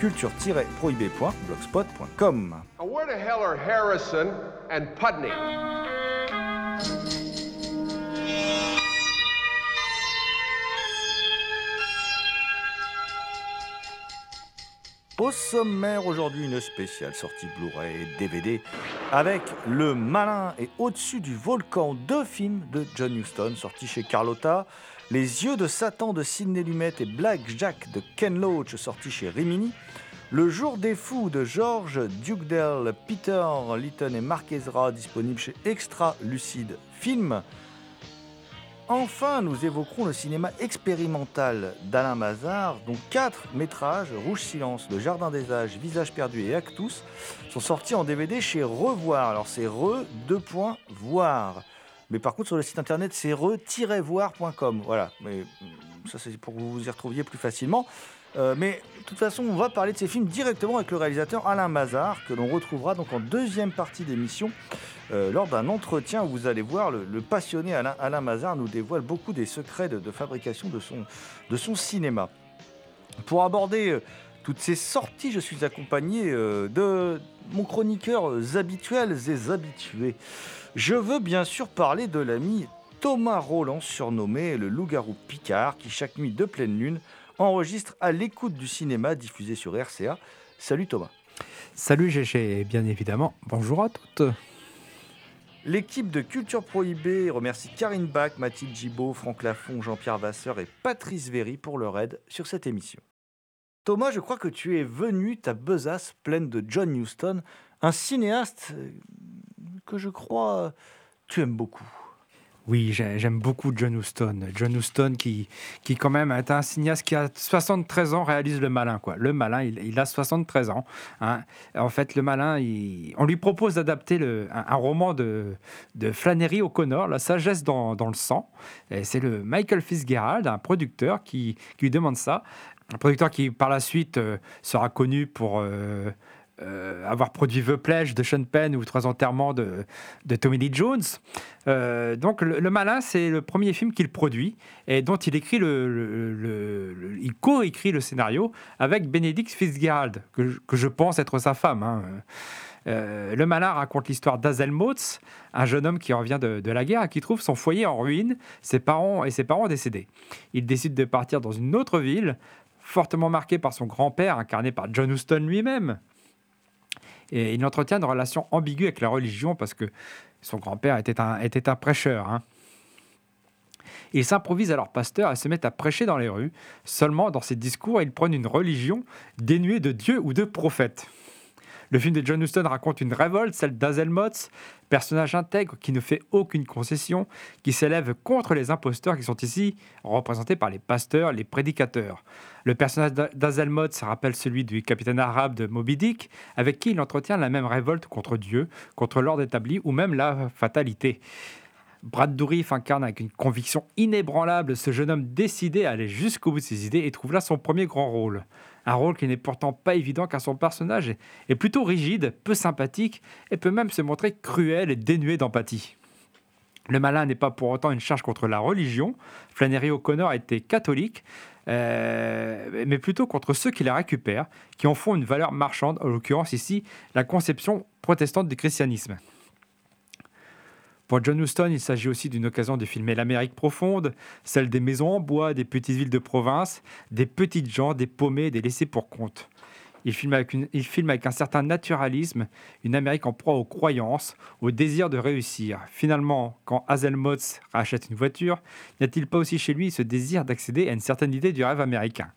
culture-prohibée.blogspot.com. Now, where the hell are Harrison and Putney? Au sommaire aujourd'hui, une spéciale sortie Blu-ray et DVD avec Le Malin et Au-dessus du volcan, deux films de John Huston sortis chez Carlotta, Les yeux de Satan de Sidney Lumet et Black Jack de Ken Loach sortis chez Rimini, Le jour des fous de George Dugdale, Peter Lytton et Mark Ezra disponible chez Extra Lucide Film. Enfin, nous évoquerons le cinéma expérimental d'Alain Mazard, dont quatre métrages, Rouge Silence, Le Jardin des Âges, Visage perdu et Actus, sont sortis en DVD chez Revoir. Alors c'est re, deux points, voir. Mais par contre, sur le site internet, c'est re-voir.com. Voilà, mais mm, ça c'est pour que vous y retrouviez plus facilement. Euh, mais de toute façon, on va parler de ces films directement avec le réalisateur Alain Mazard, que l'on retrouvera donc en deuxième partie d'émission, euh, lors d'un entretien où vous allez voir le, passionné Alain, Alain nous dévoile beaucoup des secrets de, de fabrication de son, de son cinéma. Pour aborder euh, toutes ces sorties, je suis accompagné euh, de mon chroniqueur euh, habituels et habitués. Je veux bien sûr parler de l'ami Thomas Roland, surnommé le loup-garou Picard, qui chaque nuit de pleine lune enregistre à l'écoute du cinéma diffusé sur RCA. Salut Thomas. Salut GG, et bien évidemment, bonjour à toutes. L'équipe de Culture Prohibée remercie Karine Bach, Mathilde Gibaud, Franck Lafont, Jean-Pierre Vasseur et Patrice Véry pour leur aide sur cette émission. Thomas, je crois que tu es venu, ta besace pleine de John Huston, un cinéaste euh, que je crois tu aimes beaucoup. Oui, j'ai- j'aime beaucoup John Huston. John Huston qui, qui quand même est un cinéaste qui a 73 ans, réalise Le Malin. Quoi. Le Malin, il, a 73 ans. hein. En fait, Le Malin, on lui propose d'adapter un, roman de, Flannery O'Connor, La sagesse dans, le sang. C'est le Michael Fitzgerald, un producteur, qui lui demande ça. Un producteur qui, par la suite, euh, sera connu pour... euh, euh, avoir produit The Pledge de Sean Penn ou Trois enterrements de, Tommy Lee Jones. Donc le, Malin, c'est le premier film qu'il produit et dont il écrit le, co-écrit le scénario avec Benedict Fitzgerald, que je, pense être sa femme. hein. Le Malin raconte l'histoire d'Azelmotz, un jeune homme qui revient de, de la guerre et qui trouve son foyer en ruine, ses parents et ses parents décédés. Il décide de partir dans une autre ville, fortement marquée par son grand-père, incarné par John Huston lui-même. Et il entretient une relation ambiguë avec la religion parce que son grand-père était un, était un prêcheur. hein. Il s'improvise alors pasteur et se met à prêcher dans les rues. Seulement, dans ses discours, il prône une religion dénuée de Dieu ou de prophète. Le film de John Huston raconte une révolte, celle d'Azelmotz, personnage intègre qui ne fait aucune concession, qui s'élève contre les imposteurs qui sont ici représentés par les pasteurs, les prédicateurs. Le personnage d'A- d'Azelmotz rappelle celui du capitaine arabe de Moby Dick, avec qui il entretient la même révolte contre Dieu, contre l'ordre établi ou même la fatalité. Brad Dourif incarne avec une conviction inébranlable ce jeune homme décidé à aller jusqu'au bout de ses idées et trouve là son premier grand rôle. Un rôle qui n'est pourtant pas évident car son personnage est- plutôt rigide, peu sympathique et peut même se montrer cruel et dénué d'empathie. Le malin n'est pas pour autant une charge contre la religion. Flannery O'Connor était catholique, euh, mais plutôt contre ceux qui la récupèrent, qui en font une valeur marchande, en l'occurrence ici la conception protestante du christianisme. Pour John Huston, il s'agit aussi d'une occasion de filmer l'Amérique profonde, celle des maisons en bois, des petites villes de province, des petites gens, des paumés, des laissés pour compte. Il filme, avec il filme avec un certain naturalisme une Amérique en proie aux croyances, au désir de réussir. Finalement, quand Hazel Motz rachète une voiture, n'y a-t-il pas aussi chez lui ce désir d'accéder à une certaine idée du rêve américain?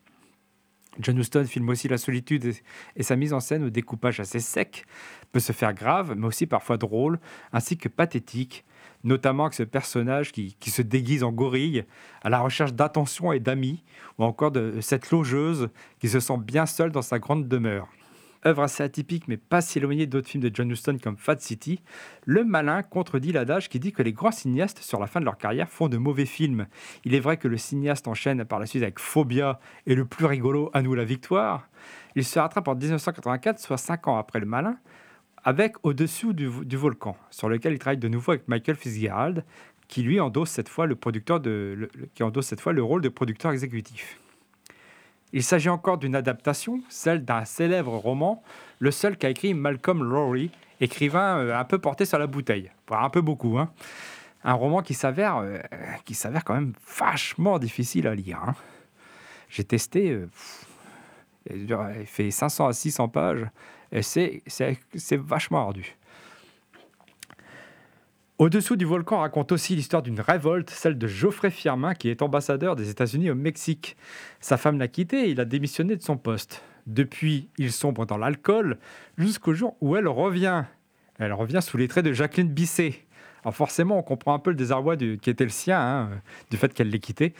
John Huston filme aussi la solitude et sa mise en scène au découpage assez sec peut se faire grave, mais aussi parfois drôle, ainsi que pathétique, notamment avec ce personnage qui, qui se déguise en gorille à la recherche d'attention et d'amis, ou encore de cette logeuse qui se sent bien seule dans sa grande demeure œuvre assez atypique mais pas si éloignée d'autres films de John Huston comme Fat City, le malin contredit l'adage qui dit que les grands cinéastes sur la fin de leur carrière font de mauvais films. Il est vrai que le cinéaste enchaîne par la suite avec Phobia et le plus rigolo À nous la victoire. Il se rattrape en 1984, soit 5 ans après le malin, avec Au-dessous du, volcan, sur lequel il travaille de nouveau avec Michael Fitzgerald, qui lui endosse cette fois le, producteur de, qui endosse cette fois le rôle de producteur exécutif. Il s'agit encore d'une adaptation, celle d'un célèbre roman, le seul qu'a écrit Malcolm Lowry, écrivain euh, un peu porté sur la bouteille, un peu beaucoup. Hein. Un roman qui s'avère, euh, qui s'avère quand même vachement difficile à lire. Hein. J'ai testé, euh, il fait 500 à 600 pages, et c'est, c'est vachement ardu. Au-dessous du volcan raconte aussi l'histoire d'une révolte, celle de Geoffrey Firmin, qui est ambassadeur des États-Unis au Mexique. Sa femme l'a quitté et il a démissionné de son poste. Depuis, il sombre dans l'alcool jusqu'au jour où elle revient. Elle revient sous les traits de Jacqueline Bisset. Alors forcément, on comprend un peu le désarroi qui était le sien, hein, du fait qu'elle l'ait quitté.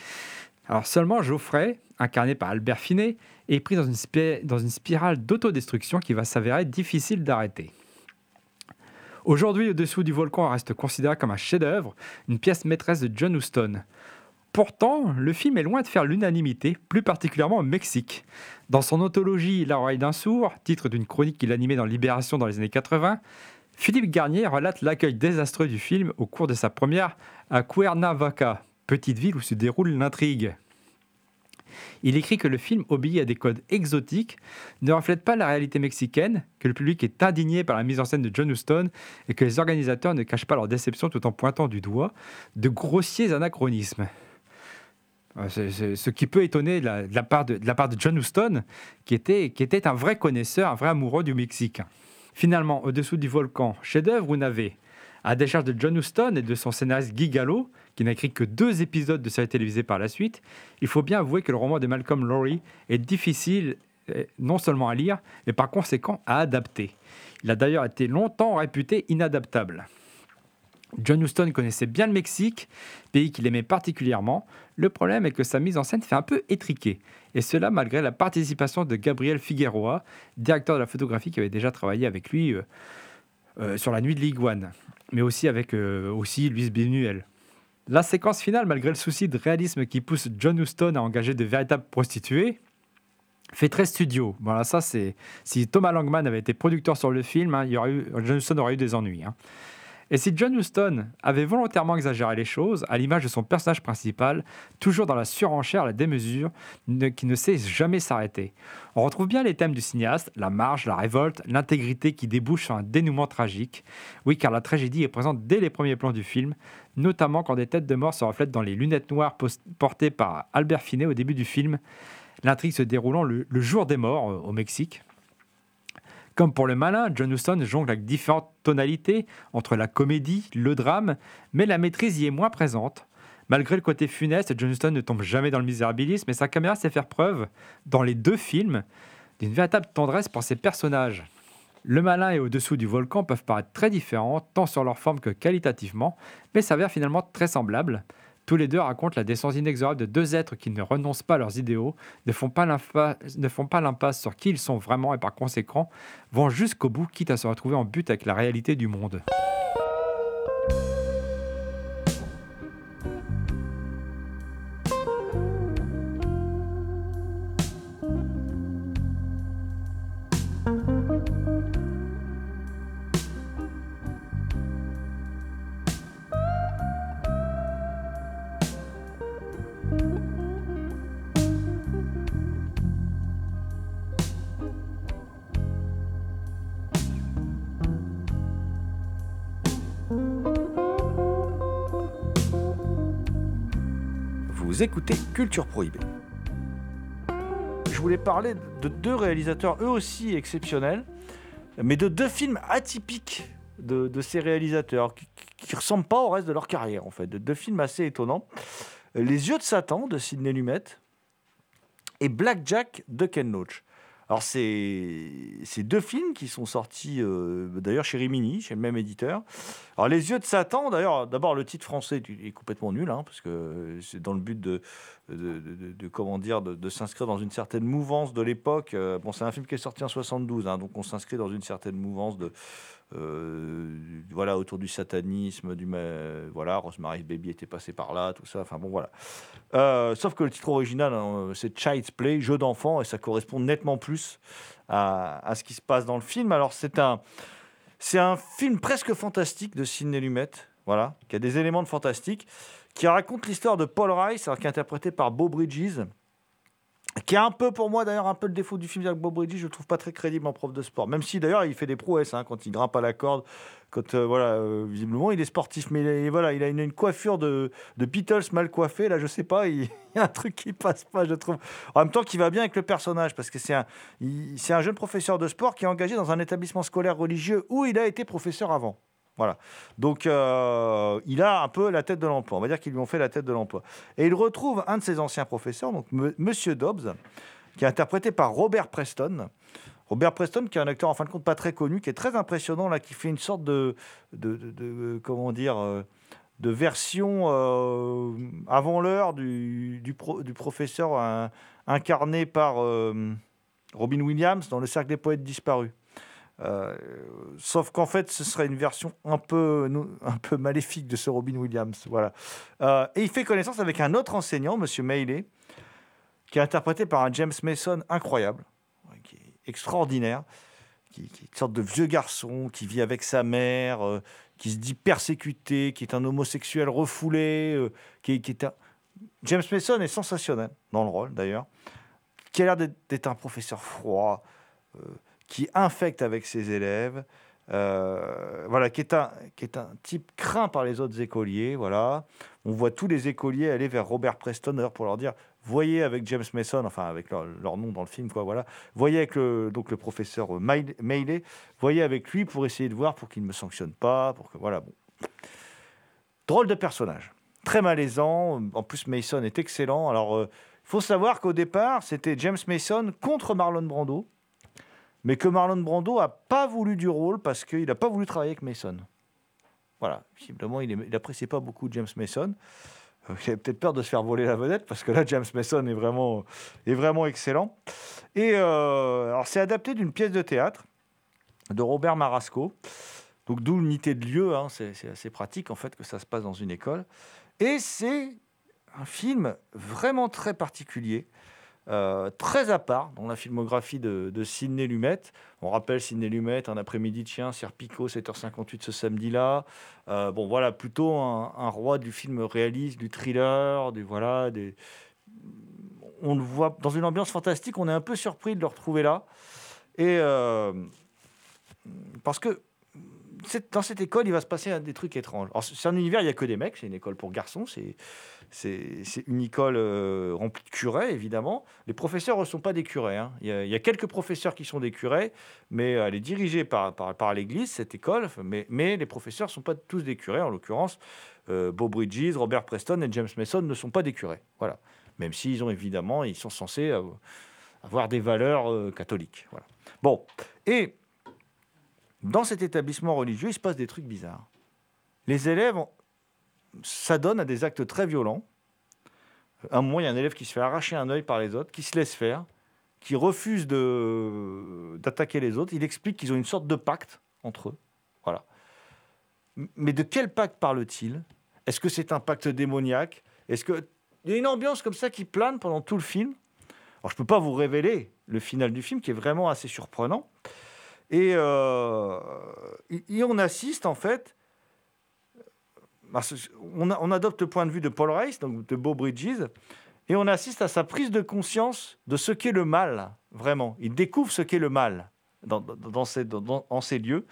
Alors seulement Geoffrey, incarné par Albert Finet, est pris dans une spirale d'autodestruction qui va s'avérer difficile d'arrêter. Aujourd'hui, Au-dessous du volcan reste considéré comme un chef-d'œuvre, une pièce maîtresse de John Huston. Pourtant, le film est loin de faire l'unanimité, plus particulièrement au Mexique. Dans son anthologie L'oreille d'un sourd, titre d'une chronique qu'il animait dans Libération dans les années 80, Philippe Garnier relate l'accueil désastreux du film au cours de sa première à Cuernavaca, petite ville où se déroule l'intrigue. Il écrit que le film obéit à des codes exotiques, ne reflète pas la réalité mexicaine, que le public est indigné par la mise en scène de John Huston et que les organisateurs ne cachent pas leur déception tout en pointant du doigt de grossiers anachronismes. Euh, ce qui peut étonner de la, part de, la part de John Huston, qui était, qui était un vrai connaisseur, un vrai amoureux du Mexique. Finalement, au-dessous du volcan, chef-d'œuvre ou navet À décharge de John Huston et de son scénariste Guy Gallo, qui n'a écrit que deux épisodes de série télévisée par la suite, il faut bien avouer que le roman de Malcolm Lowry est difficile eh, non seulement à lire, mais par conséquent à adapter. Il a d'ailleurs été longtemps réputé inadaptable. John Huston connaissait bien le Mexique, pays qu'il aimait particulièrement. Le problème est que sa mise en scène fait un peu étriquer, et cela malgré la participation de Gabriel Figueroa, directeur de la photographie qui avait déjà travaillé avec lui euh, euh, sur La Nuit de l'Iguane, mais aussi avec euh, aussi Luis. La séquence finale, malgré le souci de réalisme qui pousse John Huston à engager de véritables prostituées, fait très studio. Voilà, ça c'est si Thomas Langman avait été producteur sur le film, hein, il y aurait eu, John Huston aurait eu des ennuis. Hein. Et si John Huston avait volontairement exagéré les choses, à l'image de son personnage principal, toujours dans la surenchère, la démesure, qui ne sait jamais s'arrêter. On retrouve bien les thèmes du cinéaste, la marge, la révolte, l'intégrité qui débouche sur un dénouement tragique. Oui, car la tragédie est présente dès les premiers plans du film, notamment quand des têtes de mort se reflètent dans les lunettes noires portées par Albert Finet au début du film, l'intrigue se déroulant le, jour des morts euh, au Mexique. Comme pour le malin, John Huston jongle avec différentes tonalités entre la comédie, le drame, mais la maîtrise y est moins présente. Malgré le côté funeste, John Huston ne tombe jamais dans le misérabilisme et sa caméra sait faire preuve, dans les deux films, d'une véritable tendresse pour ses personnages. Le malin et au-dessous du volcan peuvent paraître très différents, tant sur leur forme que qualitativement, mais s'avèrent finalement très semblables. Tous les deux racontent la descente inexorable de deux êtres qui ne renoncent pas à leurs idéaux, ne font pas l'impasse sur qui ils sont vraiment et par conséquent vont jusqu'au bout, quitte à se retrouver en but avec la réalité du monde. Écoutez Culture Prohibée. Je voulais parler de deux réalisateurs, eux aussi exceptionnels, mais de deux films atypiques de, de ces réalisateurs, qui ne ressemblent pas au reste de leur carrière, en fait. De deux films assez étonnants. Les yeux de Satan de Sidney Lumet et Blackjack de Ken Loach. Alors, c'est deux films qui sont sortis euh, d'ailleurs chez Rimini, chez le même éditeur. Alors, Les Yeux de Satan, d'ailleurs, d'abord le titre français est complètement nul, hein, parce que c'est dans le but de, de, comment dire, de, s'inscrire dans une certaine mouvance de l'époque. Euh, bon, c'est un film qui est sorti en 72, hein, donc on s'inscrit dans une certaine mouvance de, euh, voilà, autour du satanisme, du, ma- voilà, Rosemary's Baby était passé par là, tout ça. Enfin bon, voilà. Euh, sauf que le titre original, hein, c'est Child's Play, jeu d'enfant, et ça correspond nettement plus à, à ce qui se passe dans le film. Alors c'est un, c'est un film presque fantastique de Sidney Lumet, voilà, qui a des éléments de fantastique, qui raconte l'histoire de Paul Rice, alors, qui est interprété par Beau Bridges, qui a un peu pour moi d'ailleurs un peu le défaut du film avec Bob Bridges, je le trouve pas très crédible en prof de sport. Même si d'ailleurs il fait des prouesses hein, quand il grimpe à la corde, quand euh, voilà euh, visiblement il est sportif, mais il est- voilà il a une, coiffure de, Beatles mal coiffée là, je sais pas, il, y a un truc qui passe pas, je trouve. En même temps, qui va bien avec le personnage parce que c'est un jeune professeur de sport qui est engagé dans un établissement scolaire religieux où il a été professeur avant. Voilà. Donc, euh, il a un peu la tête de l'emploi. On va dire qu'ils lui ont fait la tête de l'emploi. Et il retrouve un de ses anciens professeurs, donc M- Monsieur Dobbs, qui est interprété par Robert Preston. Robert Preston, qui est un acteur en fin de compte pas très connu, qui est très impressionnant, là, qui fait une sorte de, de, de- comment dire, euh, de version euh, avant l'heure du, du, pro- du professeur euh, incarné par Robin Williams dans Le Cercle des Poètes Disparus. Euh, sauf qu'en fait, ce serait une version un peu, un peu maléfique de ce Robin Williams. Voilà. Euh, et il fait connaissance avec un autre enseignant, Monsieur Mailey, qui est interprété par un James Mason incroyable, qui est extraordinaire, qui, est une sorte de vieux garçon qui vit avec sa mère, euh, qui se dit persécuté, qui est un homosexuel refoulé, qui, qui est un... James Mason est sensationnel dans le rôle d'ailleurs, qui a l'air d'être un professeur froid, qui infecte avec ses élèves, euh, voilà, qui est, un, qui est un type craint par les autres écoliers. Voilà. On voit tous les écoliers aller vers Robert Preston pour leur dire voyez avec James Mason, enfin avec leur, nom dans le film, quoi, voilà. Voyez avec le, donc le professeur Mail- Mailey, voyez avec lui pour essayer de voir pour qu'il ne me sanctionne pas, pour que voilà. Bon. Drôle de personnage, très malaisant. En plus, Mason est excellent. Alors, il faut savoir qu'au départ, c'était James Mason contre Marlon Brando mais que Marlon Brando a pas voulu du rôle parce qu'il n'a pas voulu travailler avec Mason. Voilà, visiblement, il n'appréciait pas beaucoup James Mason. Euh, Il avait peut-être peur de se faire voler la vedette parce que là, James Mason est vraiment, excellent. Et euh, alors, c'est adapté d'une pièce de théâtre de Robert Marasco. Donc, d'où l'unité de lieu. hein, c'est assez pratique en fait que ça se passe dans une école. Et c'est un film vraiment très particulier. Euh, très à part dans la filmographie de, de Sidney Lumet. On rappelle Sidney Lumet, Un après-midi chien, Serpico, 7h58 ce samedi-là. Euh, bon, voilà, plutôt un, roi du film réaliste, du thriller, du voilà, des... on le voit dans une ambiance fantastique. On est un peu surpris de le retrouver là, et euh, parce que dans cette école, il va se passer des trucs étranges. C'est un univers, il n'y a que des mecs, c'est une école pour garçons, c'est c'est une école euh, remplie de curés, évidemment. Les professeurs ne sont pas des curés. hein. Il, y a, quelques professeurs qui sont des curés, mais elle est dirigée par, par, l'Église, cette école. Mais, les professeurs ne sont pas tous des curés. En l'occurrence, euh, Bob Bridges, Robert Preston et James Mason ne sont pas des curés. Voilà. Même s'ils ont évidemment, ils sont censés euh, avoir des valeurs euh, catholiques. Voilà. Bon. Et dans cet établissement religieux, il se passe des trucs bizarres. Les élèves s'adonnent à des actes très violents. À un moment, il y a un élève qui se fait arracher un œil par les autres, qui se laisse faire, qui refuse d'attaquer les autres. Il explique qu'ils ont une sorte de pacte entre eux. Voilà. Mais de quel pacte parle-t-il? Est-ce que c'est un pacte démoniaque? Est-ce que il y a une ambiance comme ça qui plane pendant tout le film? Alors, je ne peux pas vous révéler le final du film, qui est vraiment assez surprenant. Et, euh, on assiste en fait on, adopte le point de vue de Paul Rice, donc de Beau Bridges, et on assiste à sa prise de conscience de ce qu'est le mal, vraiment. Il découvre ce qu'est le mal dans, ces, dans- en ces lieux.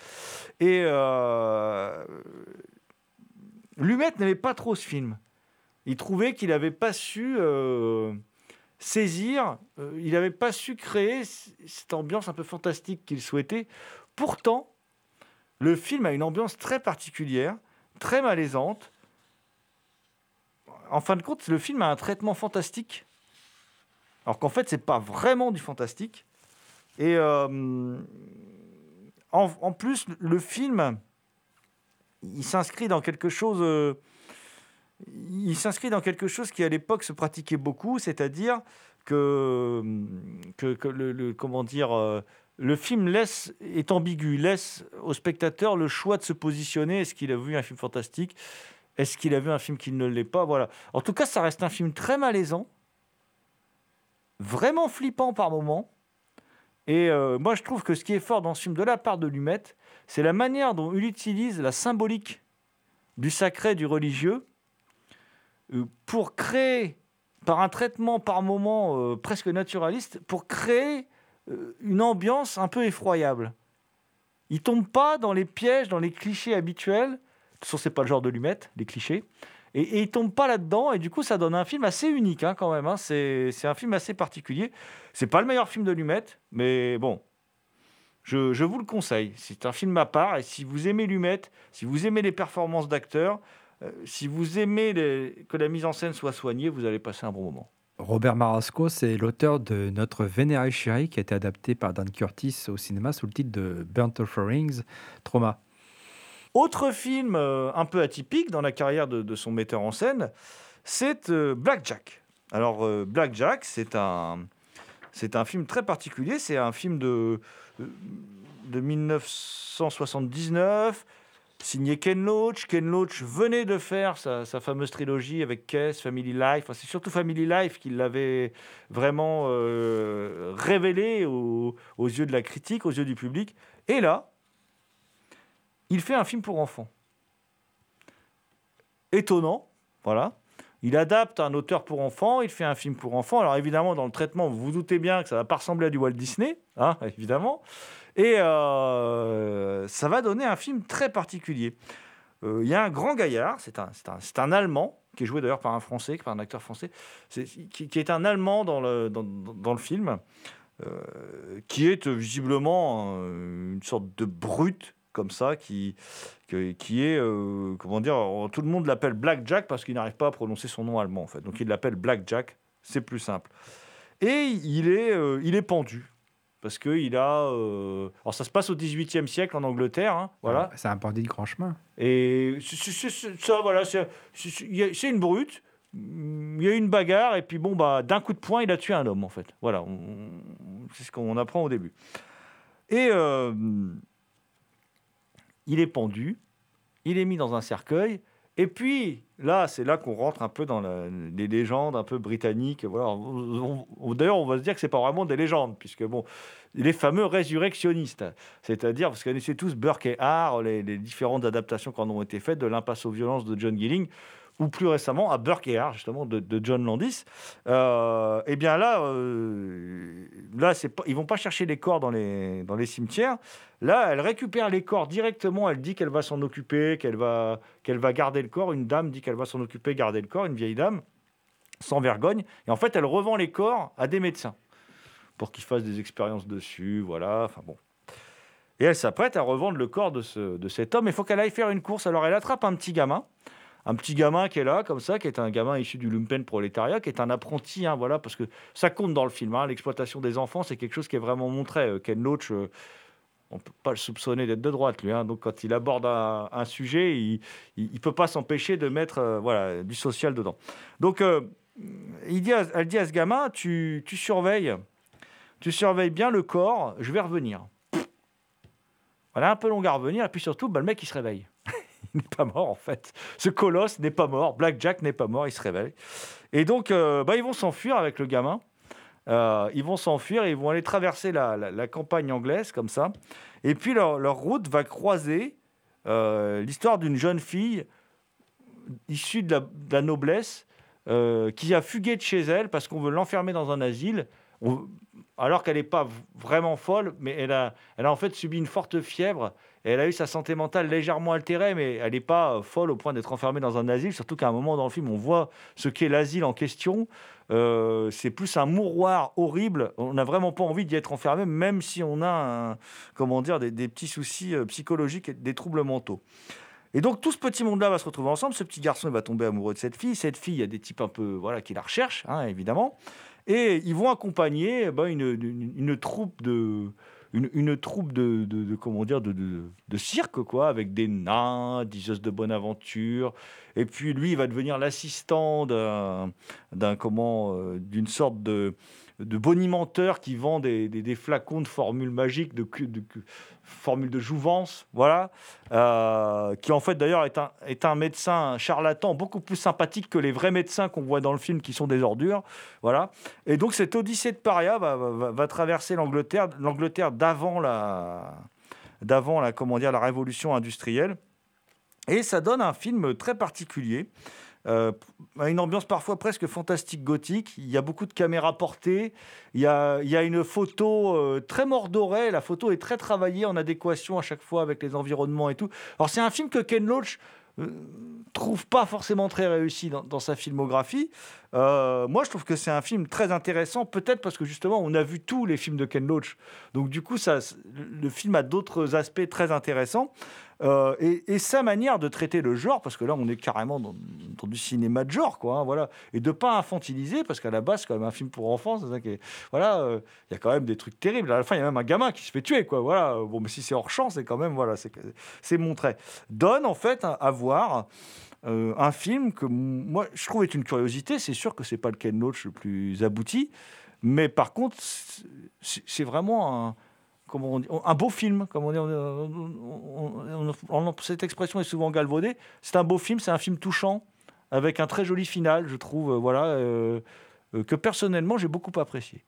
Et euh, Lumet n'aimait pas trop ce film. il trouvait qu'il n'avait pas su euh, saisir, euh, il n'avait pas su créer cette ambiance un peu fantastique qu'il souhaitait. Pourtant, le film a une ambiance très particulière, très malaisante. En fin de compte, le film a un traitement fantastique, alors qu'en fait, c'est pas vraiment du fantastique. Et euh, en, plus, le film, il s'inscrit dans quelque chose. euh, il s'inscrit dans quelque chose qui à l'époque se pratiquait beaucoup, c'est-à-dire que, que, le- comment dire, euh, le film laisse est ambigu, laisse au spectateur le choix de se positionner. Est-ce qu'il a vu un film fantastique? Est-ce qu'il a vu un film qui ne l'est pas? Voilà. En tout cas, ça reste un film très malaisant, vraiment flippant par moments. Et euh, moi, je trouve que ce qui est fort dans ce film de la part de Lumet, c'est la manière dont il utilise la symbolique du sacré, du religieux, euh, pour créer, par un traitement par moment euh, presque naturaliste, pour créer une ambiance un peu effroyable. Il tombe pas dans les pièges, dans les clichés habituels. Façon, c'est pas le genre de Lumet, les clichés. Et, il tombe pas là-dedans, et du coup, ça donne un film assez unique hein, quand même. hein. C'est un film assez particulier. C'est pas le meilleur film de Lumet, mais bon, je, vous le conseille. C'est un film à part, et si vous aimez Lumet, si vous aimez les performances d'acteurs, euh, si vous aimez que la mise en scène soit soignée, vous allez passer un bon moment. Robert Marasco, c'est l'auteur de Notre Vénéré Chéri, qui a été adapté par Dan Curtis au cinéma sous le titre de Burnt Offerings, Trauma. Autre film euh, un peu atypique dans la carrière de, son metteur en scène, c'est euh, Black Jack. Alors, euh, Black Jack, c'est un, c'est un film très particulier. C'est un film de, de 1979, signé Ken Loach. Ken Loach venait de faire sa, fameuse trilogie avec Kess, Family Life. Enfin, c'est surtout Family Life qui l'avait vraiment euh, révélé aux- aux yeux de la critique, aux yeux du public. Et là, il fait un film pour enfants. Étonnant, voilà. Il adapte un auteur pour enfants, il fait un film pour enfants. Alors évidemment, dans le traitement, vous vous doutez bien que ça va pas ressembler à du Walt Disney, hein, évidemment. Et euh, ça va donner un film très particulier. Euh, Il y a un grand gaillard, c'est un, un, un Allemand, qui est joué d'ailleurs par un Français, par un acteur français, qui, est un Allemand dans le, dans, le film, euh, qui est visiblement une sorte de brute, comme ça, qui, qui est, comment dire, tout le monde l'appelle Black Jack parce qu'il n'arrive pas à prononcer son nom allemand, en fait. Donc il l'appelle Black Jack, c'est plus simple. Et il est, il est pendu. Parce qu'il a. euh, Alors, ça se passe au XVIIIe siècle en Angleterre, hein, voilà. C'est un bandit de grand chemin. Et ça, voilà, c'est il une brute. Il y a eu une bagarre, et puis bon, bah, d'un coup de poing, il a tué un homme, en fait. Voilà, c'est ce qu'on apprend au début. Et euh, il est pendu, il est mis dans un cercueil, et puis là, c'est là qu'on rentre un peu dans les légendes un peu britanniques. Voilà. D'ailleurs, on va se dire que c'est pas vraiment des légendes, puisque bon, les fameux résurrectionnistes, c'est-à-dire, vous connaissez tous Burke et Hare, les, les différentes adaptations qui en ont été faites de l'impasse aux violences de John Gilling, ou plus récemment à Burke et justement, de, John Landis. Euh, eh bien là, euh, là c'est ils vont pas chercher les corps dans les, dans les cimetières. Là, elle récupère les corps directement. Elle dit qu'elle va s'en occuper, qu'elle va, qu'elle va garder le corps. Une dame dit qu'elle va s'en occuper, garder le corps, une vieille dame, sans vergogne. Et en fait, elle revend les corps à des médecins pour qu'ils fassent des expériences dessus. Voilà, enfin bon. Et elle s'apprête à revendre le corps de, ce, de cet homme. Il faut qu'elle aille faire une course. Alors, elle attrape un petit gamin. Un petit gamin qui est là, comme ça, qui est un gamin issu du lumpen prolétariat, qui est un apprenti, hein, voilà, parce que ça compte dans le film. hein. L'exploitation des enfants, c'est quelque chose qui est vraiment montré. Euh, Ken Loach, euh, on peut pas le soupçonner d'être de droite, lui. hein. Donc, quand il aborde un, sujet, il ne peut pas s'empêcher de mettre euh, voilà, du social dedans. Donc, euh, il dit à- elle dit à ce gamin, tu, tu surveilles, tu surveilles bien le corps, je vais revenir. Voilà, un peu long à revenir, et puis surtout, bah, le mec, il se réveille. n'est pas mort, en fait. Ce colosse n'est pas mort, Black Jack n'est pas mort, il se réveille. Et donc, euh, bah, ils vont s'enfuir avec le gamin. Euh, ils vont s'enfuir et ils vont aller traverser la, la- campagne anglaise, comme ça. Et puis, leur, leur route va croiser euh, l'histoire d'une jeune fille issue de la, noblesse qui a fugué de chez elle parce qu'on veut l'enfermer dans un asile. Alors qu'elle n'est pas vraiment folle, mais elle a, elle a en fait subi une forte fièvre. Et elle a eu sa santé mentale légèrement altérée, mais elle n'est pas euh, folle au point d'être enfermée dans un asile. Surtout qu'à un moment dans le film, on voit ce qu'est l'asile en question. Euh, c'est plus un mouroir horrible. On n'a vraiment pas envie d'y être enfermé, même si on a comment dire, des, petits soucis euh, psychologiques et des troubles mentaux. Et donc tout ce petit monde-là va se retrouver ensemble. Ce petit garçon va tomber amoureux de cette fille. Cette fille, il y a des types un peu voilà qui la recherchent, hein, évidemment. Et ils vont accompagner eh ben, une, troupe de une, troupe de, comment dire de, cirque quoi, avec des nains, des os de bonne aventure. Et puis lui, il va devenir l'assistant d'un d'un comment euh, d'une sorte de de bonimenteur qui vend des, des- flacons de formules magiques, de, de cu- formules de jouvence, voilà, euh, qui en fait d'ailleurs est un, est un médecin charlatan beaucoup plus sympathique que les vrais médecins qu'on voit dans le film qui sont des ordures, voilà. Et donc cette odyssée de paria va- va- va traverser l'Angleterre, l'Angleterre d'avant la, d'avant la, comment dire, la révolution industrielle. Et ça donne un film très particulier, euh, une ambiance parfois presque fantastique gothique. Il y a beaucoup de caméras portées, il y a, il y a une photo euh, très mordorée, la photo est très travaillée en adéquation à chaque fois avec les environnements et tout. Alors c'est un film que Ken Loach euh, trouve pas forcément très réussi dans, dans sa filmographie. Euh, moi, je trouve que c'est un film très intéressant, peut-être parce que justement, on a vu tous les films de Ken Loach. Donc, du coup, ça, le film a d'autres aspects très intéressants. Euh, et, sa manière de traiter le genre, parce que là, on est carrément dans, du cinéma de genre, quoi. hein, voilà. Et de pas infantiliser, parce qu'à la base, c'est quand même un film pour enfants. voilà, euh, il y a quand même des trucs terribles. À la fin, il y a même un gamin qui se fait tuer, quoi. Voilà. Bon, mais si c'est hors champ, c'est quand même, voilà, c'est montré. Donne en fait à, voir. euh, un film que moi je trouve est une curiosité. C'est sûr que c'est pas le Ken Loach le plus abouti, mais par contre c'est vraiment un un beau film. Comme on dit, cette expression est souvent galvaudée. C'est un beau film, c'est un film touchant avec un très joli final, je trouve. euh, voilà euh, euh, que personnellement j'ai beaucoup apprécié.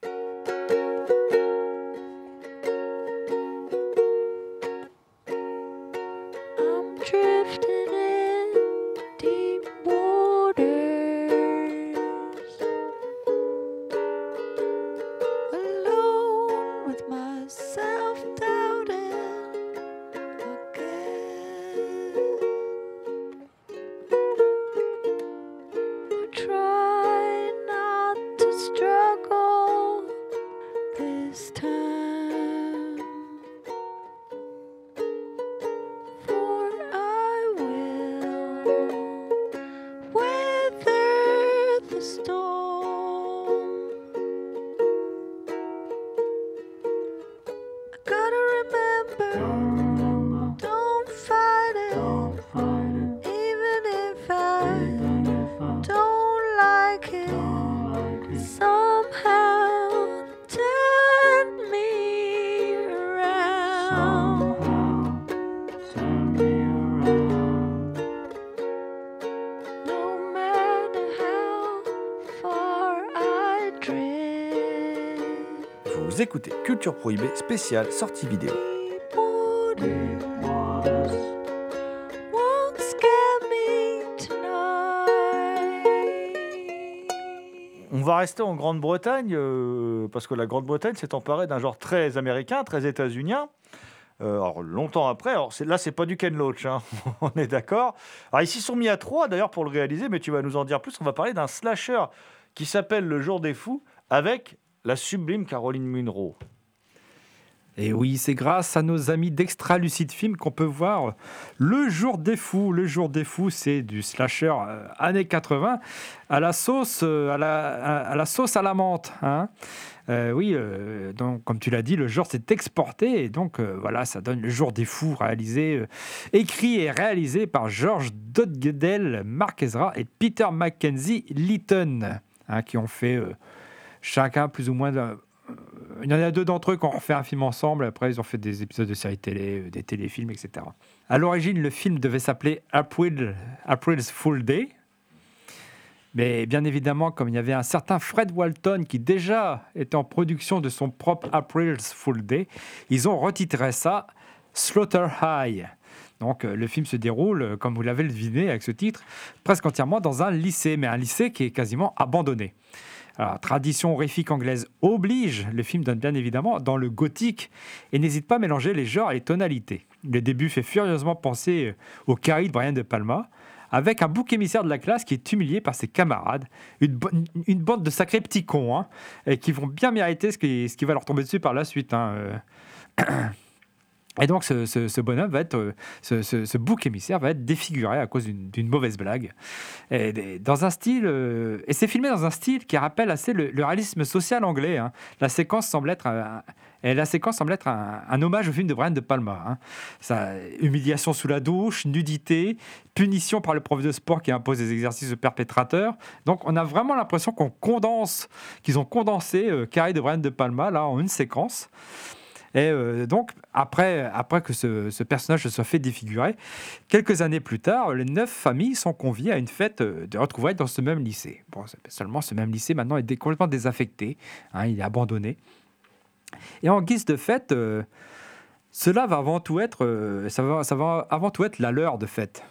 Écoutez Culture Prohibée spéciale sortie vidéo. On va rester en Grande-Bretagne euh, parce que la Grande-Bretagne s'est emparée d'un genre très américain, très états-unien. Euh, alors longtemps après, alors c'est- là c'est pas du Ken Loach, hein, on est d'accord. Alors ils s'y sont mis à trois d'ailleurs pour le réaliser, mais tu vas nous en dire plus. On va parler d'un slasher qui s'appelle Le Jour des Fous avec la sublime Caroline Munro. Et oui, c'est grâce à nos amis d'Extra Lucide Film qu'on peut voir Le Jour des Fous. Le Jour des Fous, c'est du slasher euh, années 80 à la sauce, euh, à la, à, sauce à la menthe. hein. Euh, oui, euh, donc comme tu l'as dit, le genre s'est exporté et donc euh, voilà, ça donne Le Jour des Fous, réalisé, euh, écrit et réalisé par George Dodgedel, Mark Ezra et Peter Mackenzie Lytton, hein, qui ont fait euh, chacun plus ou moins. de- il y en a deux d'entre eux qui ont fait un film ensemble. Après, ils ont fait des épisodes de séries télé, euh, des téléfilms, etc. À l'origine, le film devait s'appeler April, April's Fool Day. Mais bien évidemment, comme il y avait un certain Fred Walton qui déjà était en production de son propre April's Fool Day, ils ont retitré ça Slaughter High. Donc euh, le film se déroule, euh, comme vous l'avez deviné avec ce titre, presque entièrement dans un lycée, mais un lycée qui est quasiment abandonné. Alors, tradition horrifique anglaise oblige, le film donne bien évidemment dans le gothique et n'hésite pas à mélanger les genres et les tonalités. Le début fait furieusement penser au Carrie de Brian De Palma, avec un bouc émissaire de la classe qui est humilié par ses camarades, une, bande de sacrés petits cons, hein, et qui vont bien mériter ce qui, ce qui va leur tomber dessus par la suite. hein, euh. Et donc ce, bonhomme va être, euh, ce, bouc émissaire va être défiguré à cause d'une mauvaise blague. Et dans un style, euh, et c'est filmé dans un style qui rappelle assez le, réalisme social anglais. hein. La séquence semble être, un, et la séquence semble être un, hommage au film de Brian De Palma. hein. Humiliation sous la douche, nudité, punition par le prof de sport qui impose des exercices au perpétrateur. Donc on a vraiment l'impression qu'on condense, qu'ils ont condensé euh, Carré de Brian De Palma là en une séquence. Et euh, donc, après, après que ce, personnage se soit fait défigurer, quelques années plus tard, les neuf familles sont conviées à une fête euh, de retrouvailles dans ce même lycée. Bon, seulement, ce même lycée maintenant est complètement désaffecté, hein, il est abandonné. Et en guise de fête, euh, cela va avant tout être, ça va, ça va avant tout être la leur de fête.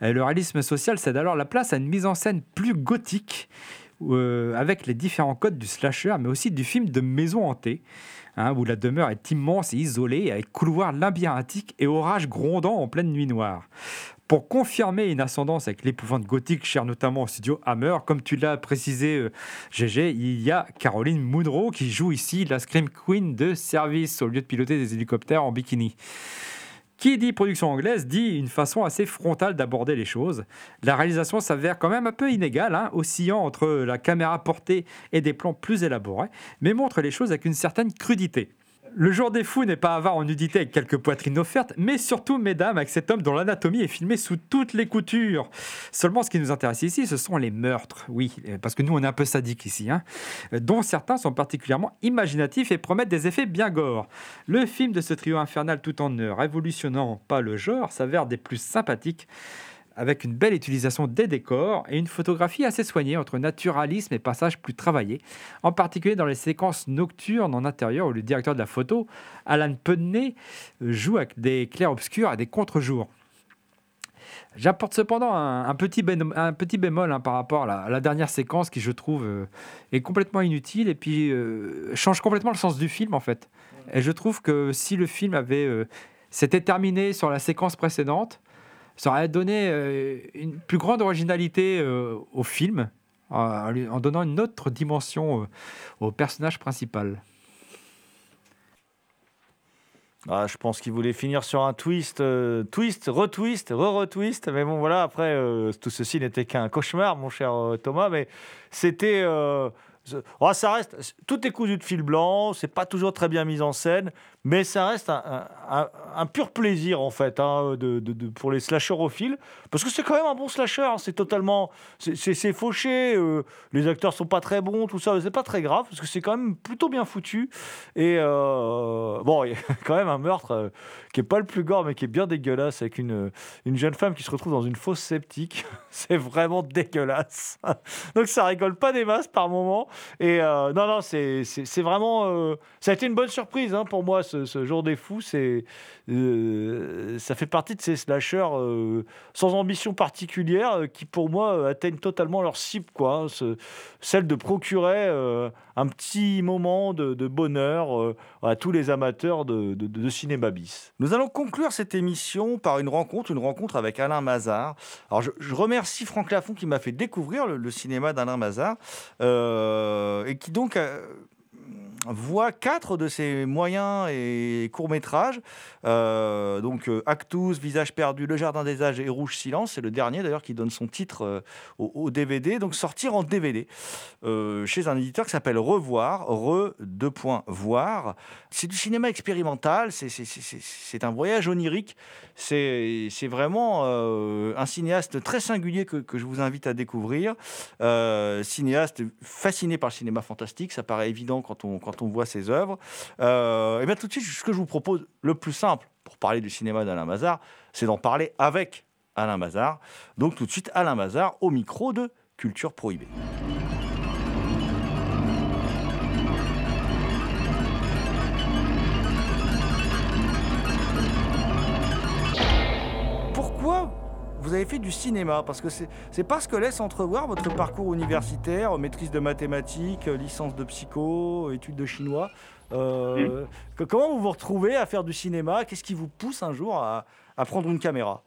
Et le réalisme social cède alors la place à une mise en scène plus gothique, euh, avec les différents codes du slasher, mais aussi du film de maison hantée, hein, où la demeure est immense et isolée, avec couloirs labyrinthiques et orages grondants en pleine nuit noire. Pour confirmer une ascendance avec l'épouvante gothique, chère notamment au studio Hammer, comme tu l'as précisé, euh, GG, il y a Caroline Munro qui joue ici la Scream Queen de service au lieu de piloter des hélicoptères en bikini. Qui dit production anglaise dit une façon assez frontale d'aborder les choses. La réalisation s'avère quand même un peu inégale, hein, oscillant entre la caméra portée et des plans plus élaborés, mais montre les choses avec une certaine crudité. Le jour des fous n'est pas avare en nudité avec quelques poitrines offertes, mais surtout, mesdames, avec cet homme dont l'anatomie est filmée sous toutes les coutures. Seulement, ce qui nous intéresse ici, ce sont les meurtres. Oui, euh, parce que nous, on est un peu sadiques ici, hein, dont certains sont particulièrement imaginatifs et promettent des effets bien gore. Le film de ce trio infernal, tout en ne révolutionnant pas le genre, s'avère des plus sympathiques avec une belle utilisation des décors et une photographie assez soignée entre naturalisme et passages plus travaillés, en particulier dans les séquences nocturnes en intérieur où le directeur de la photo, Alan Pudney, joue avec des clairs-obscurs et des contre-jours. J'apporte cependant un, petit, bémol hein, par rapport à la, à la dernière séquence qui, je trouve, euh, est complètement inutile et puis euh, change complètement le sens du film en fait. Et je trouve que si le film avait euh, s'était terminé sur la séquence précédente, ça aurait donné euh, une plus grande originalité euh, au film, en, donnant une autre dimension euh, au personnage principal. Ah, je pense qu'il voulait finir sur un twist, euh, twist, retwist, re-retwist. Mais bon, voilà, après, tout ceci n'était qu'un cauchemar, mon cher Thomas. Mais c'était. Oh, ça reste. Tout est cousu de fil blanc, c'est pas toujours très bien mis en scène, mais ça reste un, un- pur plaisir, en fait, hein, de, de- pour les slasherophiles. Parce que c'est quand même un bon slasher, hein, c'est totalement. C'est fauché, euh, les acteurs sont pas très bons, tout ça, c'est pas très grave, parce que c'est quand même plutôt bien foutu. Et euh, bon, il y a quand même un meurtre euh, qui est pas le plus gore, mais qui est bien dégueulasse, avec une, une jeune femme qui se retrouve dans une fosse septique. c'est vraiment dégueulasse. Donc ça rigole pas des masses par moment. Et euh, non, non, c'est vraiment. euh, ça a été une bonne surprise hein, pour moi, ce, jour des fous. Euh, ça fait partie de ces slashers sans ambition particulière qui, pour moi, atteignent totalement leur cible, quoi. hein, ce- celle de procurer un petit moment de, bonheur à tous les amateurs de, cinéma bis. Nous allons conclure cette émission par une rencontre, une rencontre avec Alain Mazard. Alors, je, remercie Franck Lafont qui m'a fait découvrir le, cinéma d'Alain Mazard et qui donc euh, voit quatre de ses moyens et courts-métrages. Euh, donc, euh, Actus, Visage perdu, Le Jardin des âges et Rouge Silence. C'est le dernier d'ailleurs qui donne son titre euh, au, DVD. Donc, sortir en DVD chez un éditeur qui s'appelle Revoir, Re, deux points, voir. C'est du cinéma expérimental, c'est- un voyage onirique. C'est vraiment un cinéaste très singulier que, que je vous invite à découvrir. Cinéaste fasciné par le cinéma fantastique, ça paraît évident quand on, on voit ses œuvres. Euh, et bien tout de suite, ce que je vous propose, le plus simple pour parler du cinéma d'Alain Mazard, c'est d'en parler avec Alain Mazard. Donc tout de suite, Alain Mazard au micro de Culture Prohibée. Pourquoi vous avez fait du cinéma Parce que c'est pas ce que laisse entrevoir votre parcours universitaire, maîtrise de mathématiques, licence de psycho, études de chinois. Euh, comment vous vous retrouvez à faire du cinéma? Qu'est-ce qui vous pousse un jour à, à prendre une caméra?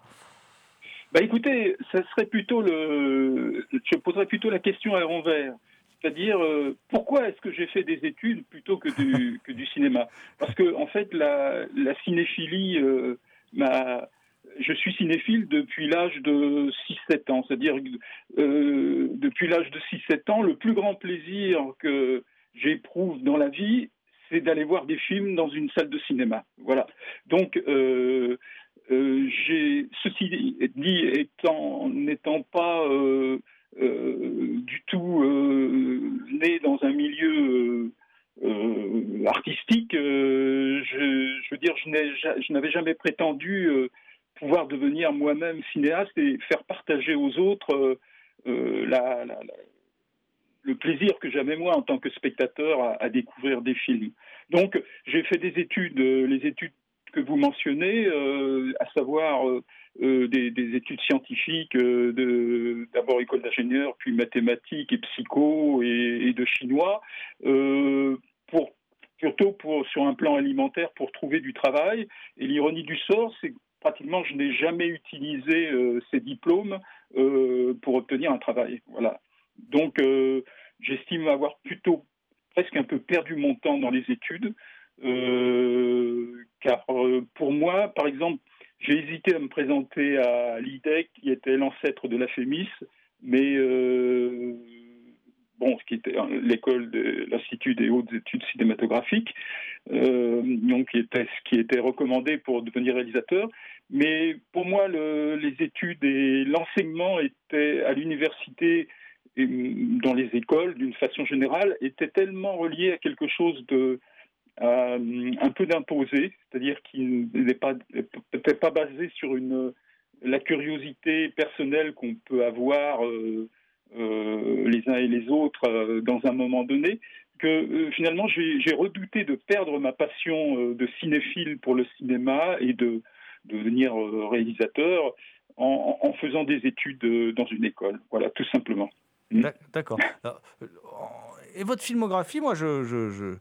Bah écoutez, ça serait plutôt le, je poserais plutôt la question à l'envers. C'est-à-dire, euh, pourquoi est-ce que j'ai fait des études plutôt que du, que du cinéma? Parce que, en fait, la, la cinéphilie euh, m'a. Je suis cinéphile depuis l'âge de 6-7 ans. C'est-à-dire, euh, depuis l'âge de 6-7 ans, le plus grand plaisir que j'éprouve dans la vie, c'est d'aller voir des films dans une salle de cinéma. Voilà. Donc, euh, euh, ceci dit étant n'étant pas du tout né dans un milieu artistique, je, veux dire, je n'avais jamais prétendu pouvoir devenir moi-même cinéaste et faire partager aux autres euh, euh, le plaisir que j'avais moi en tant que spectateur à, découvrir des films. Donc j'ai fait des études, euh, les études que vous mentionnez, à savoir des, des études scientifiques, d'abord école d'ingénieur, puis mathématiques et psycho et, de chinois, pour surtout pour sur un plan alimentaire pour trouver du travail. Et l'ironie du sort, c'est pratiquement je n'ai jamais utilisé euh, ces diplômes euh, pour obtenir un travail. Voilà. Donc euh, j'estime avoir plutôt presque un peu perdu mon temps dans les études. Car pour moi, par exemple, j'ai hésité à me présenter à l'IDEC, qui était l'ancêtre de la FEMIS, mais bon, ce qui était euh, l'école de l'Institut des hautes études cinématographiques, donc qui était, ce qui était recommandé pour devenir réalisateur. Mais pour moi, le- les études et l'enseignement étaient à l'université et dans les écoles, d'une façon générale, étaient tellement reliés à quelque chose de un peu d'imposé, c'est-à-dire qui n'est pas peut-être pas basé sur une la curiosité personnelle qu'on peut avoir euh, euh, les uns et les autres euh, dans un moment donné, que finalement j'ai redouté de perdre ma passion de cinéphile pour le cinéma et de, de devenir euh, réalisateur en, faisant des études euh, dans une école. Voilà, tout simplement. D'ac- D'accord. Euh, Et votre filmographie, moi, je, je- je-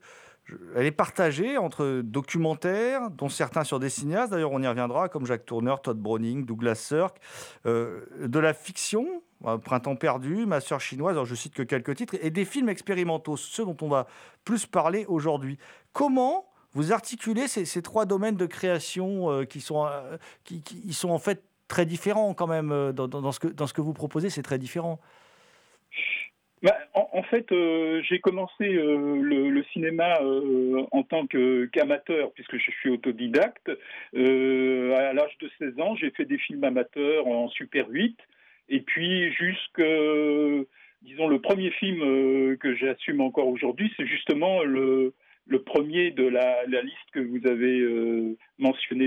elle est partagée entre documentaires, dont certains sur des cinéastes, d'ailleurs on y reviendra, comme Jacques Tourneur, Todd Browning, Douglas Sirk, de la fiction, Printemps perdu, Ma sœur chinoise, alors je cite que quelques titres, et des films expérimentaux, ceux dont on va plus parler aujourd'hui. Comment vous articulez ces, trois domaines de création euh, qui, sont, euh, qui, sont en fait très différents quand même euh, dans, ce, que, dans ce que vous proposez, c'est très différent. Bah, en, fait, j'ai commencé le, cinéma en tant qu'amateur, puisque je suis autodidacte. À l'âge de 16 ans, j'ai fait des films amateurs en Super 8. Et puis, jusque, disons, le premier film que j'assume encore aujourd'hui, c'est justement le, le premier de la, liste que vous avez euh,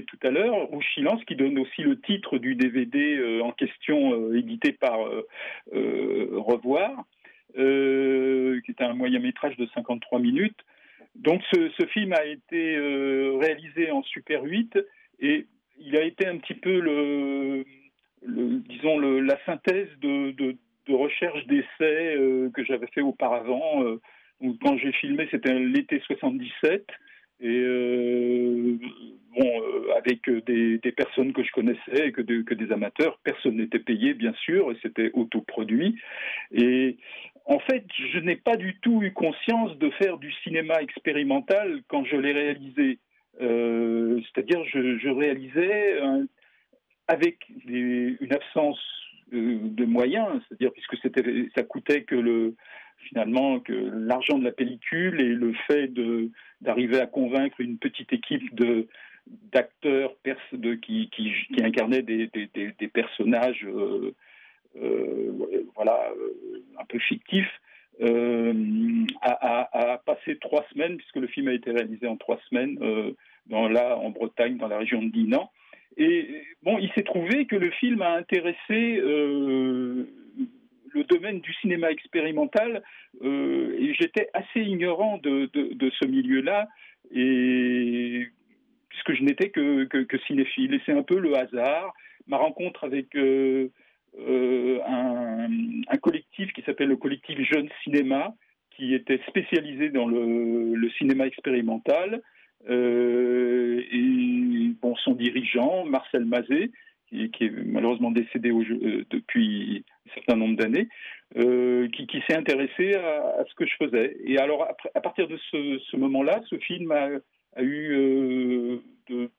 tout à l'heure, Rouge Silence, qui donne aussi le titre du DVD euh, en question, euh, édité par euh, Revoir qui était un moyen métrage de 53 minutes. Donc ce, film a été réalisé en Super 8 et il a été un petit peu le, disons la synthèse de, de, de recherche d'essais que j'avais fait auparavant. Quand j'ai filmé, c'était l'été 77 et euh, bon euh, avec des, personnes que je connaissais que, de- que des amateurs. Personne n'était payé bien sûr et c'était autoproduit. Et en fait, je n'ai pas du tout eu conscience de faire du cinéma expérimental quand je l'ai réalisé. Euh, C'est-à-dire, je, je réalisais avec une absence de moyens, c'est-à-dire puisque ça coûtait que le finalement que l'argent de la pellicule et le fait d'arriver à convaincre une petite équipe de d'acteurs de, qui, qui, incarnaient des, personnages euh, euh, voilà euh, un peu fictifs euh, à, à- passer trois semaines puisque le film a été réalisé en trois semaines dans là en Bretagne dans la région de Dinan. Et bon il s'est trouvé que le film a intéressé le domaine du cinéma expérimental euh, et j'étais assez ignorant de, de, ce milieu-là et puisque je n'étais que, que, cinéphile et c'est un peu le hasard ma rencontre avec euh, euh, un, collectif qui s'appelle le collectif Jeune Cinéma, qui était spécialisé dans le, le cinéma expérimental. Et bon, son dirigeant, Marcel Mazet, qui, est malheureusement décédé euh, depuis un certain nombre d'années, euh, qui, s'est intéressé à, ce que je faisais. Et alors, à partir de ce, moment-là, ce film a, eu euh, de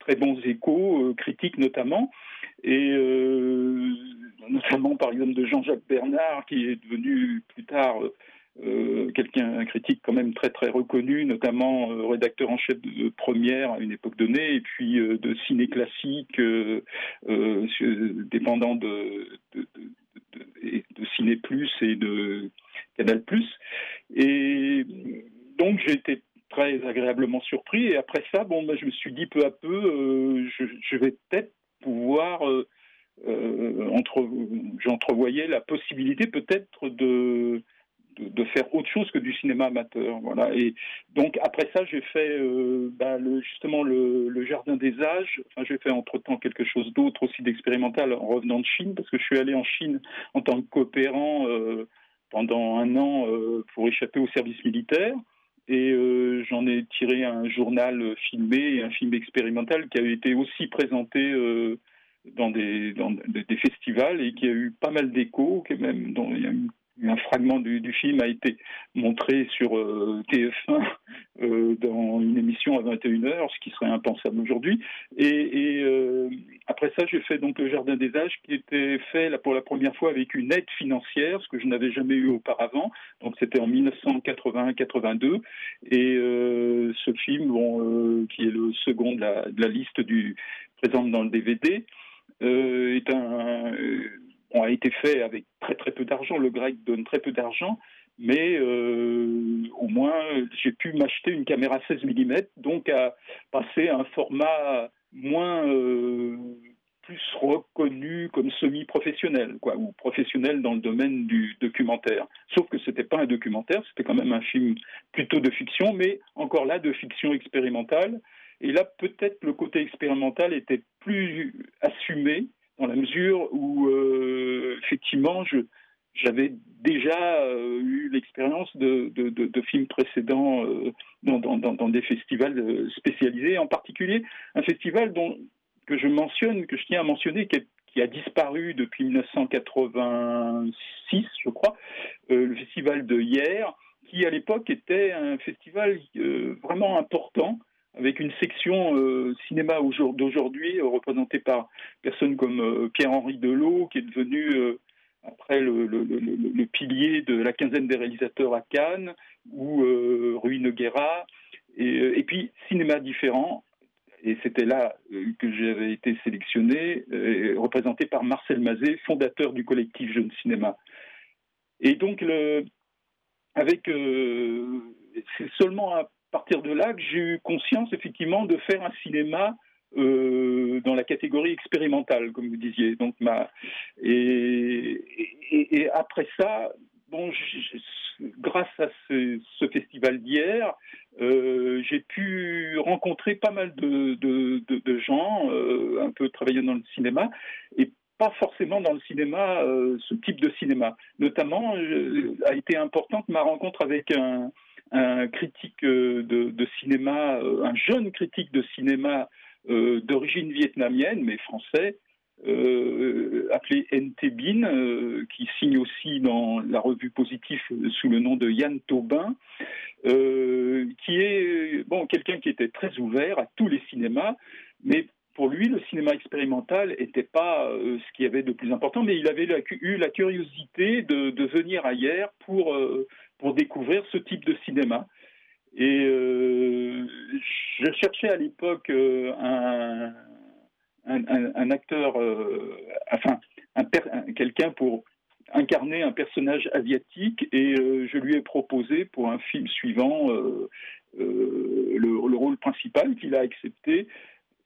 très bons échos, critiques notamment, et notamment par exemple de Jean-Jacques Bernard, qui est devenu plus tard euh, quelqu'un, un critique quand même très très reconnu, notamment euh, rédacteur en chef de Première à une époque donnée, et puis euh, de ciné classique, dépendant de, Ciné Plus et de Canal Plus. Et donc j'ai été très agréablement surpris. Et après ça, bon, ben, je me suis dit peu à peu, je, je vais peut-être pouvoir entre, j'entrevoyais la possibilité peut-être de, de, faire autre chose que du cinéma amateur. Voilà. Et donc après ça, j'ai fait euh, bah, justement le, Jardin des âges. Enfin, j'ai fait entre-temps quelque chose d'autre aussi d'expérimental en revenant de Chine, parce que je suis allé en Chine en tant que coopérant euh, pendant un an euh, pour échapper au service militaire. Et j'en ai tiré un journal filmé un film expérimental qui a été aussi présenté dans, des, festivals et qui a eu pas mal d'échos, même il y a eu un fragment du, du film a été montré sur euh, TF1 euh, dans une émission à 21h, ce qui serait impensable aujourd'hui. Et, et euh, après ça, j'ai fait donc le Jardin des Âges qui était fait là, pour la première fois avec une aide financière, ce que je n'avais jamais eu auparavant. Donc c'était en 1981-82. Et euh, ce film, bon, euh, qui est le second de la, de la liste du présente dans le DVD, euh, est un, a été fait avec très très peu d'argent. Le grec donne très peu d'argent, mais euh, au moins j'ai pu m'acheter une caméra 16 mm, donc à passer à un format moins euh, plus reconnu comme semi-professionnel, quoi, ou professionnel dans le domaine du documentaire. Sauf que c'était pas un documentaire, c'était quand même un film plutôt de fiction, mais encore là de fiction expérimentale. Et là, peut-être le côté expérimental était plus assumé dans la mesure où, euh, effectivement, j'avais déjà euh, eu l'expérience de, films précédents euh, dans, des festivals spécialisés, en particulier un festival dont, que je mentionne, que je tiens à mentionner, qui, a disparu depuis 1986, je crois, le festival de hier, qui à l'époque était un festival vraiment important avec une section euh, cinéma d'aujourd'hui euh, représentée par personnes comme euh, Pierre-Henri Delot, qui est devenu après le, pilier de la quinzaine des réalisateurs à Cannes, ou Rui Noguera, et, puis cinéma différent. Et c'était là que j'avais été sélectionné, représenté par Marcel Mazet, fondateur du collectif Jeune Cinéma. Et donc, le, avec, euh, c'est seulement partir de là que j'ai eu conscience effectivement de faire un cinéma euh, dans la catégorie expérimentale, comme vous disiez. Donc et, après ça, bon, grâce à ce, festival d'hier, euh, j'ai pu rencontrer pas mal de, gens, euh, un peu travaillant dans le cinéma, et pas forcément dans le cinéma, ce type de cinéma. Notamment, a été importante ma rencontre avec un, un critique de, de, cinéma, un jeune critique de cinéma euh, d'origine vietnamienne, mais français, euh, appelé NT Bin, euh, qui signe aussi dans la revue Positif sous le nom de Yann Taubin, euh, qui est bon quelqu'un qui était très ouvert à tous les cinémas, mais pour lui, le cinéma expérimental n'était pas euh, ce qu'il y avait de plus important, mais il avait eu la curiosité de, de venir ailleurs pour, euh, pour découvrir ce type de cinéma. Et euh, je cherchais à l'époque euh, un, un, acteur, euh, enfin, quelqu'un pour incarner un personnage asiatique, et euh, je lui ai proposé pour un film suivant le, le, rôle principal qu'il a accepté,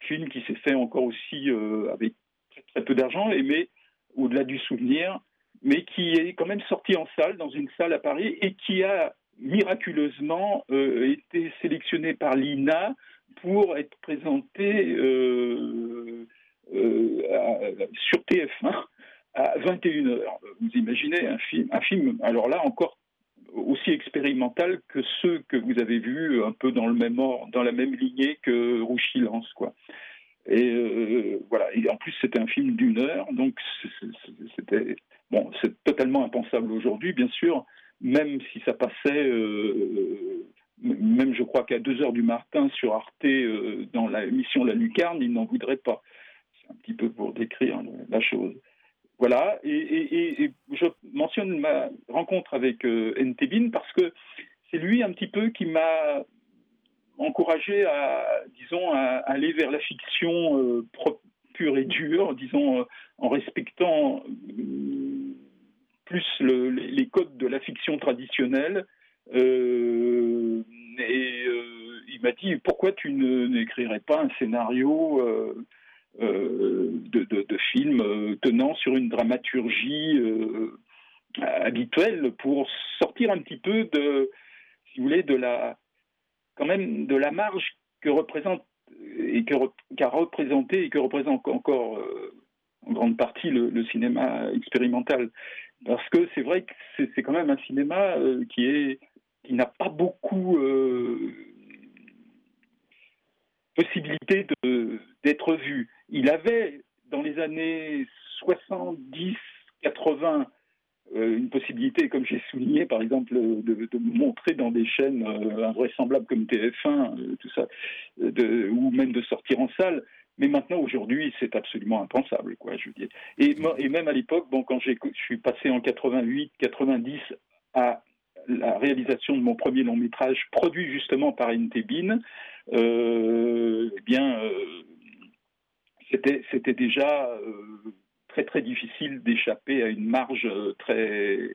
film qui s'est fait encore aussi avec très, très peu d'argent, mais au-delà du souvenir, mais qui est quand même sorti en salle, dans une salle à Paris, et qui a miraculeusement euh, été sélectionné par l'INA pour être présenté euh, euh, sur TF1 à 21h. Vous imaginez un film, un film, alors là encore aussi expérimental que ceux que vous avez vus un peu dans le même ordre, dans la même lignée que Rouge Silence, quoi. Et euh, voilà. Et en plus, c'était un film d'une heure, donc c'était bon, c'est totalement impensable aujourd'hui, bien sûr, même si ça passait, euh, même je crois qu'à 2 heures du matin sur Arte, euh, dans la émission La Lucarne, ils n'en voudraient pas. C'est un petit peu pour décrire la chose. Voilà, et, je mentionne ma rencontre avec euh, Ntebin parce que c'est lui un petit peu qui m'a encouragé à, disons, à aller vers la fiction euh, pure et dure, disons, euh, en respectant euh, plus le- les, codes de la fiction traditionnelle. Et il m'a dit pourquoi tu n'écrirais pas un scénario de, de- film tenant sur une dramaturgie habituelle pour sortir un petit peu de, si vous voulez, de la, quand même de la marge que représente et qu'a représenté et que représente encore euh, en grande partie le, cinéma expérimental. Parce que c'est vrai que c'est quand même un cinéma euh, qui est qui n'a pas beaucoup euh, possibilité d'être vu. Il avait dans les années 70, 80 euh, une possibilité, comme j'ai souligné, par exemple, de, de montrer dans des chaînes euh, invraisemblables comme TF1, euh, tout ça, euh, ou même de sortir en salle. Mais maintenant, aujourd'hui, c'est absolument impensable, quoi, je veux dire. Et, même à l'époque, bon, quand je suis passé en 88, 90 à la réalisation de mon premier long métrage, produit justement par euh, eh bien, euh, c'était déjà euh, très très difficile d'échapper à une marge euh, très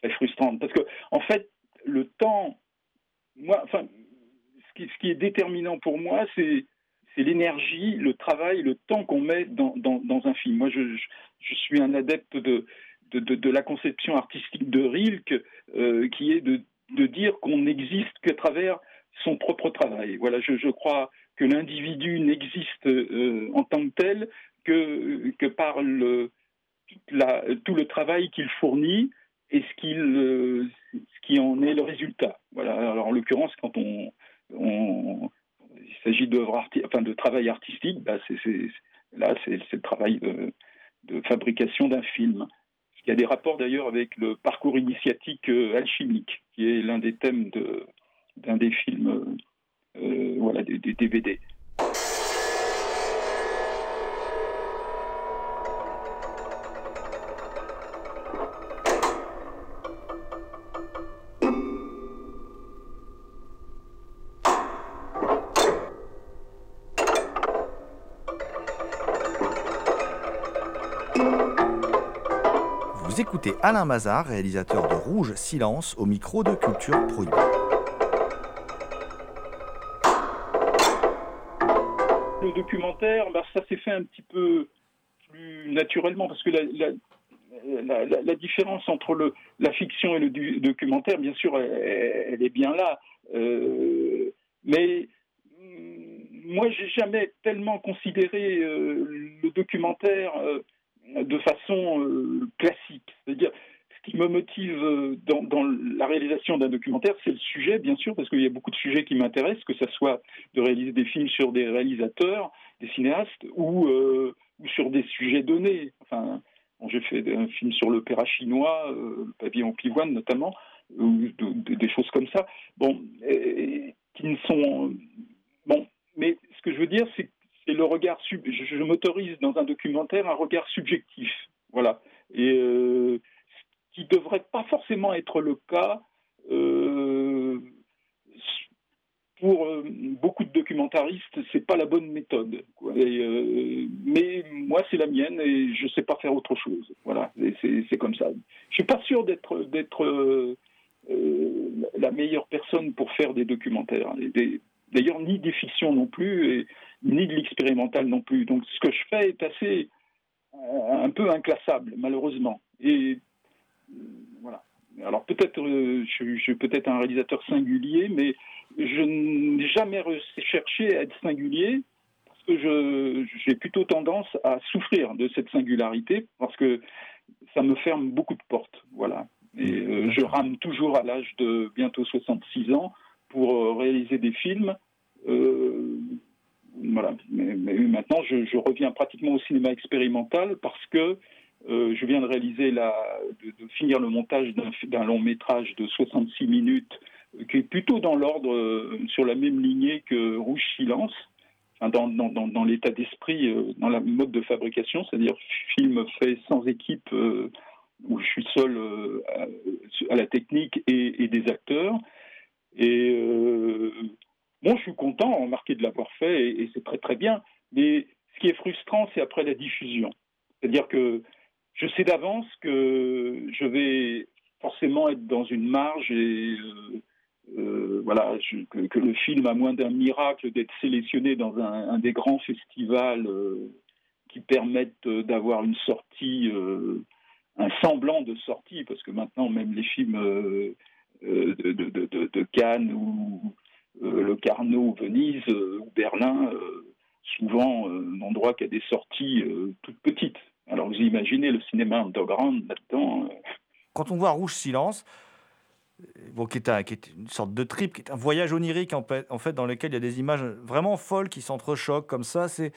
très frustrante. Parce que en fait le temps moi enfin ce qui, ce qui est déterminant pour moi c'est c'est l'énergie le travail le temps qu'on met dans, dans, dans un film. Moi je, je, suis un adepte de de, de, la conception artistique de Rilke euh, qui est de, de dire qu'on n'existe qu'à travers son propre travail. Voilà je, je crois que l'individu n'existe euh, en tant que tel que, que par tout le travail qu'il fournit et ce, qu'il, euh, ce qui en est le résultat. Voilà. Alors, en l'occurrence, quand on, il s'agit enfin, de travail artistique, bah, là, c'est, le travail de, fabrication d'un film. Il y a des rapports d'ailleurs avec le parcours initiatique euh, alchimique, qui est l'un des thèmes d'un des films, euh, voilà, des DVD. Écoutez Alain Mazard, réalisateur de Rouge Silence, au micro de Culture Prohibée. Le documentaire, bah, ça s'est fait un petit peu plus naturellement parce que la, différence entre le, la fiction et le documentaire, bien sûr, elle, est bien là. Euh, mais hum, moi, j'ai jamais tellement considéré euh, le documentaire euh, de façon classique. C'est-à-dire, ce qui me motive euh, dans, la réalisation d'un documentaire, c'est le sujet, bien sûr, parce qu'il y a beaucoup de sujets qui m'intéressent, que ce soit de réaliser des films sur des réalisateurs, des cinéastes, ou, euh, sur des sujets donnés. Enfin, j'ai fait un film sur l'opéra chinois, euh, le pavillon pivoine notamment, ou de- de- des choses comme ça. Bon, qui ne sont bon. Mais ce que je veux dire, c'est c'est le regard sub. Je, je m'autorise dans un documentaire un regard subjectif, voilà. Et euh, ce qui devrait pas forcément être le cas. euh, pour euh, beaucoup de documentaristes, c'est pas la bonne méthode. mais moi, c'est la mienne et je sais pas faire autre chose. Voilà, c'est comme ça. Je suis pas sûr d'être la meilleure personne pour faire des documentaires. Des- D'ailleurs, ni des fictions non plus, et, ni de l'expérimental non plus. Donc, ce que je fais est assez un peu inclassable, malheureusement. Et euh, voilà. Alors peut-être, euh, je, je suis peut-être un réalisateur singulier, mais je n'ai jamais recherché à être singulier parce que je- j'ai plutôt tendance à souffrir de cette singularité parce que ça me ferme beaucoup de portes. Voilà. Et euh, je rame toujours à l'âge de bientôt 66 ans pour réaliser des films. Euh, voilà. Mais, maintenant, je, reviens pratiquement au cinéma expérimental parce que euh, je viens de réaliser la, de, finir le montage d'un long métrage de 66 minutes euh, qui est plutôt dans l'ordre, euh, sur la même lignée que Rouge Silence, dans, dans, dans, dans l'état d'esprit, dans la mode de fabrication, c'est-à-dire film fait sans équipe, où je suis seul à, la technique et, et des acteurs. Et bon, je suis content, remarqué de l'avoir fait, et, c'est très très bien. Mais ce qui est frustrant, c'est après la diffusion. C'est-à-dire que je sais d'avance que je vais forcément être dans une marge et euh, euh, voilà, que, le film, à moins d'un miracle, d'être sélectionné dans un, des grands festivals euh, qui permettent d'avoir une sortie, un semblant de sortie, parce que maintenant même les films de, Cannes ou Le Carnot Venise euh, ou Berlin, euh, souvent euh, n'ont droit qu'à des sorties euh, toutes petites. Alors vous imaginez le cinéma underground là-dedans. euh, Quand on voit Rouge Silence, euh, bon, qui, est un- qui est une sorte de trip, qui est un voyage onirique en en fait, dans lequel il y a des images vraiment folles qui s'entrechoquent comme ça. C'est,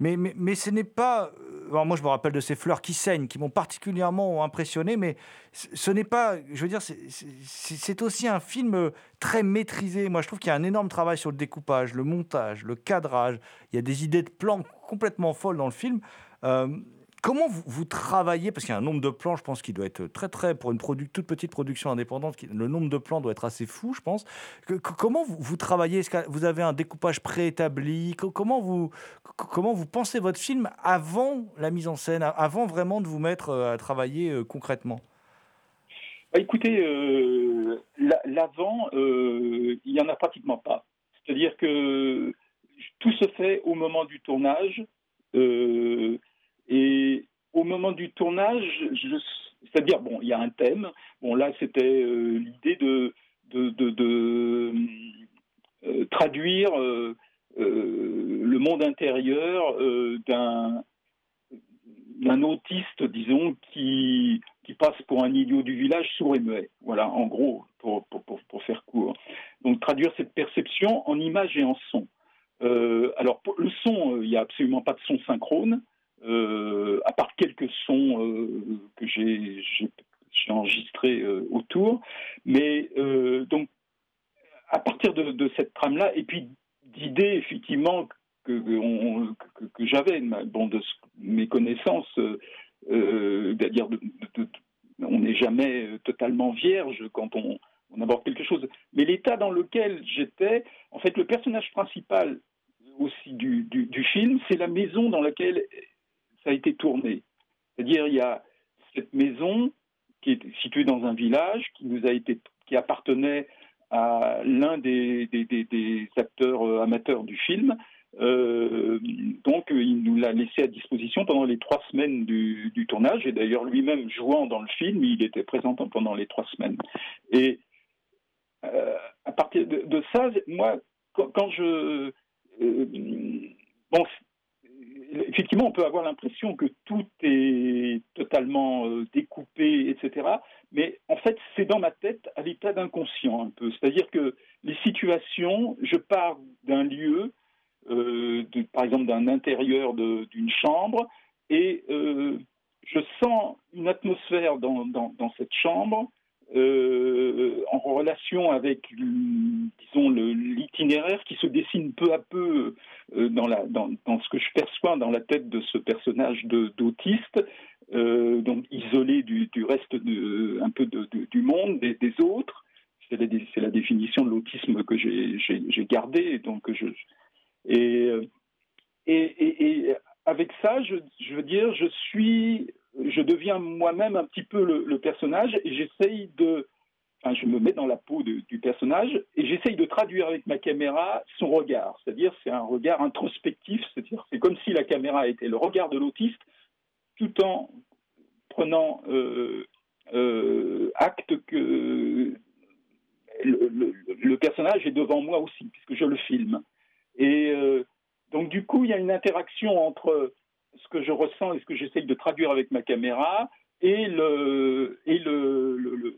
mais, mais, mais ce n'est pas. euh, alors moi, je me rappelle de ces fleurs qui saignent, qui m'ont particulièrement impressionné, mais ce n'est pas. Je veux dire, c'est, aussi un film très maîtrisé. Moi, je trouve qu'il y a un énorme travail sur le découpage, le montage, le cadrage. Il y a des idées de plans complètement folles dans le film. Euh, Comment vous, travaillez Parce qu'il y a un nombre de plans, je pense, qui doit être très, très, pour une toute petite production indépendante, le nombre de plans doit être assez fou, je pense. Comment vous, travaillez? Est-ce que vous avez un découpage préétabli? Co- comment vous, co- comment vous pensez votre film avant la mise en scène, avant vraiment de vous mettre euh, à travailler euh, concrètement? Bah, écoutez, euh, la- l'avant, il n'y en a pratiquement pas. C'est-à-dire que tout se fait au moment du tournage. Et au moment du tournage, c'est-à-dire, bon, il y a un thème. Bon, là, c'était euh, l'idée de, euh, traduire euh, euh, le monde intérieur euh, d'un d'un autiste, disons, qui, qui passe pour un idiot du village sourd et muet. Voilà, en gros, pour, pour, pour, faire court. Donc, traduire cette perception en images et en son. Euh, alors, le son, euh, il n'y a absolument pas de son synchrone, euh, à part quelques sons euh, que j'ai enregistrés euh, autour. Mais, euh, donc, à partir de, cette trame-là, et puis d'idées, effectivement, que, j'avais, bon, de mes connaissances, euh, euh, c'est-à-dire on n'est jamais euh, totalement vierge quand on, aborde quelque chose. Mais l'état dans lequel j'étais, en fait, le personnage principal aussi du film, c'est la maison dans laquelle ça a été tourné. C'est-à-dire, il y a cette maison qui est située dans un village qui nous a été, qui appartenait à l'un des, acteurs euh, amateurs du film. Euh, donc, euh, il nous l'a laissé à disposition pendant les trois semaines du, tournage. Et d'ailleurs, lui-même jouant dans le film, il était présent pendant les trois semaines. Et à partir de, ça, moi, quand, quand je. euh, bon, effectivement, on peut avoir l'impression que tout est totalement euh, découpé, etc. Mais en fait, c'est dans ma tête à l'état d'inconscient un peu. C'est-à-dire que les situations, je pars d'un lieu, euh, par exemple d'un intérieur d'une chambre, et euh, je sens une atmosphère dans cette chambre euh, en relation avec, disons, l'itinéraire qui se dessine peu à peu euh, dans, ce que je perçois dans la tête de ce personnage d'autiste, euh, donc isolé du, reste un peu du monde, des, autres. C'est la, définition de l'autisme que j'ai- gardée. Donc et, avec ça, je veux dire, je suis, je deviens moi-même un petit peu le, personnage et j'essaye de, enfin, je me mets dans la peau du personnage et j'essaye de traduire avec ma caméra son regard. C'est-à-dire, c'est un regard introspectif. C'est-à-dire, c'est comme si la caméra était le regard de l'autiste, tout en prenant euh, euh, acte que le personnage est devant moi aussi, puisque je le filme. Et euh, Donc du coup, il y a une interaction entre ce que je ressens et ce que j'essaye de traduire avec ma caméra et le et le,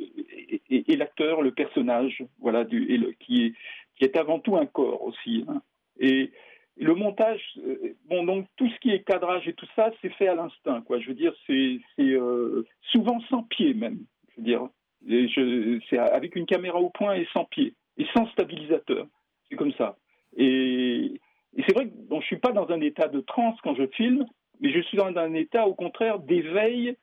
et, l'acteur, le personnage, voilà, qui est qui est avant tout un corps aussi. hein. Et le montage, euh, bon, donc tout ce qui est cadrage et tout ça, c'est fait à l'instinct, quoi. Je veux dire, c'est euh, souvent sans pied même. Je veux dire, c'est avec une caméra au point et sans pied et sans stabilisateur. C'est comme ça. Et, et c'est vrai que bon, je suis pas dans un état de transe quand je filme, mais je suis dans un état au contraire d'éveil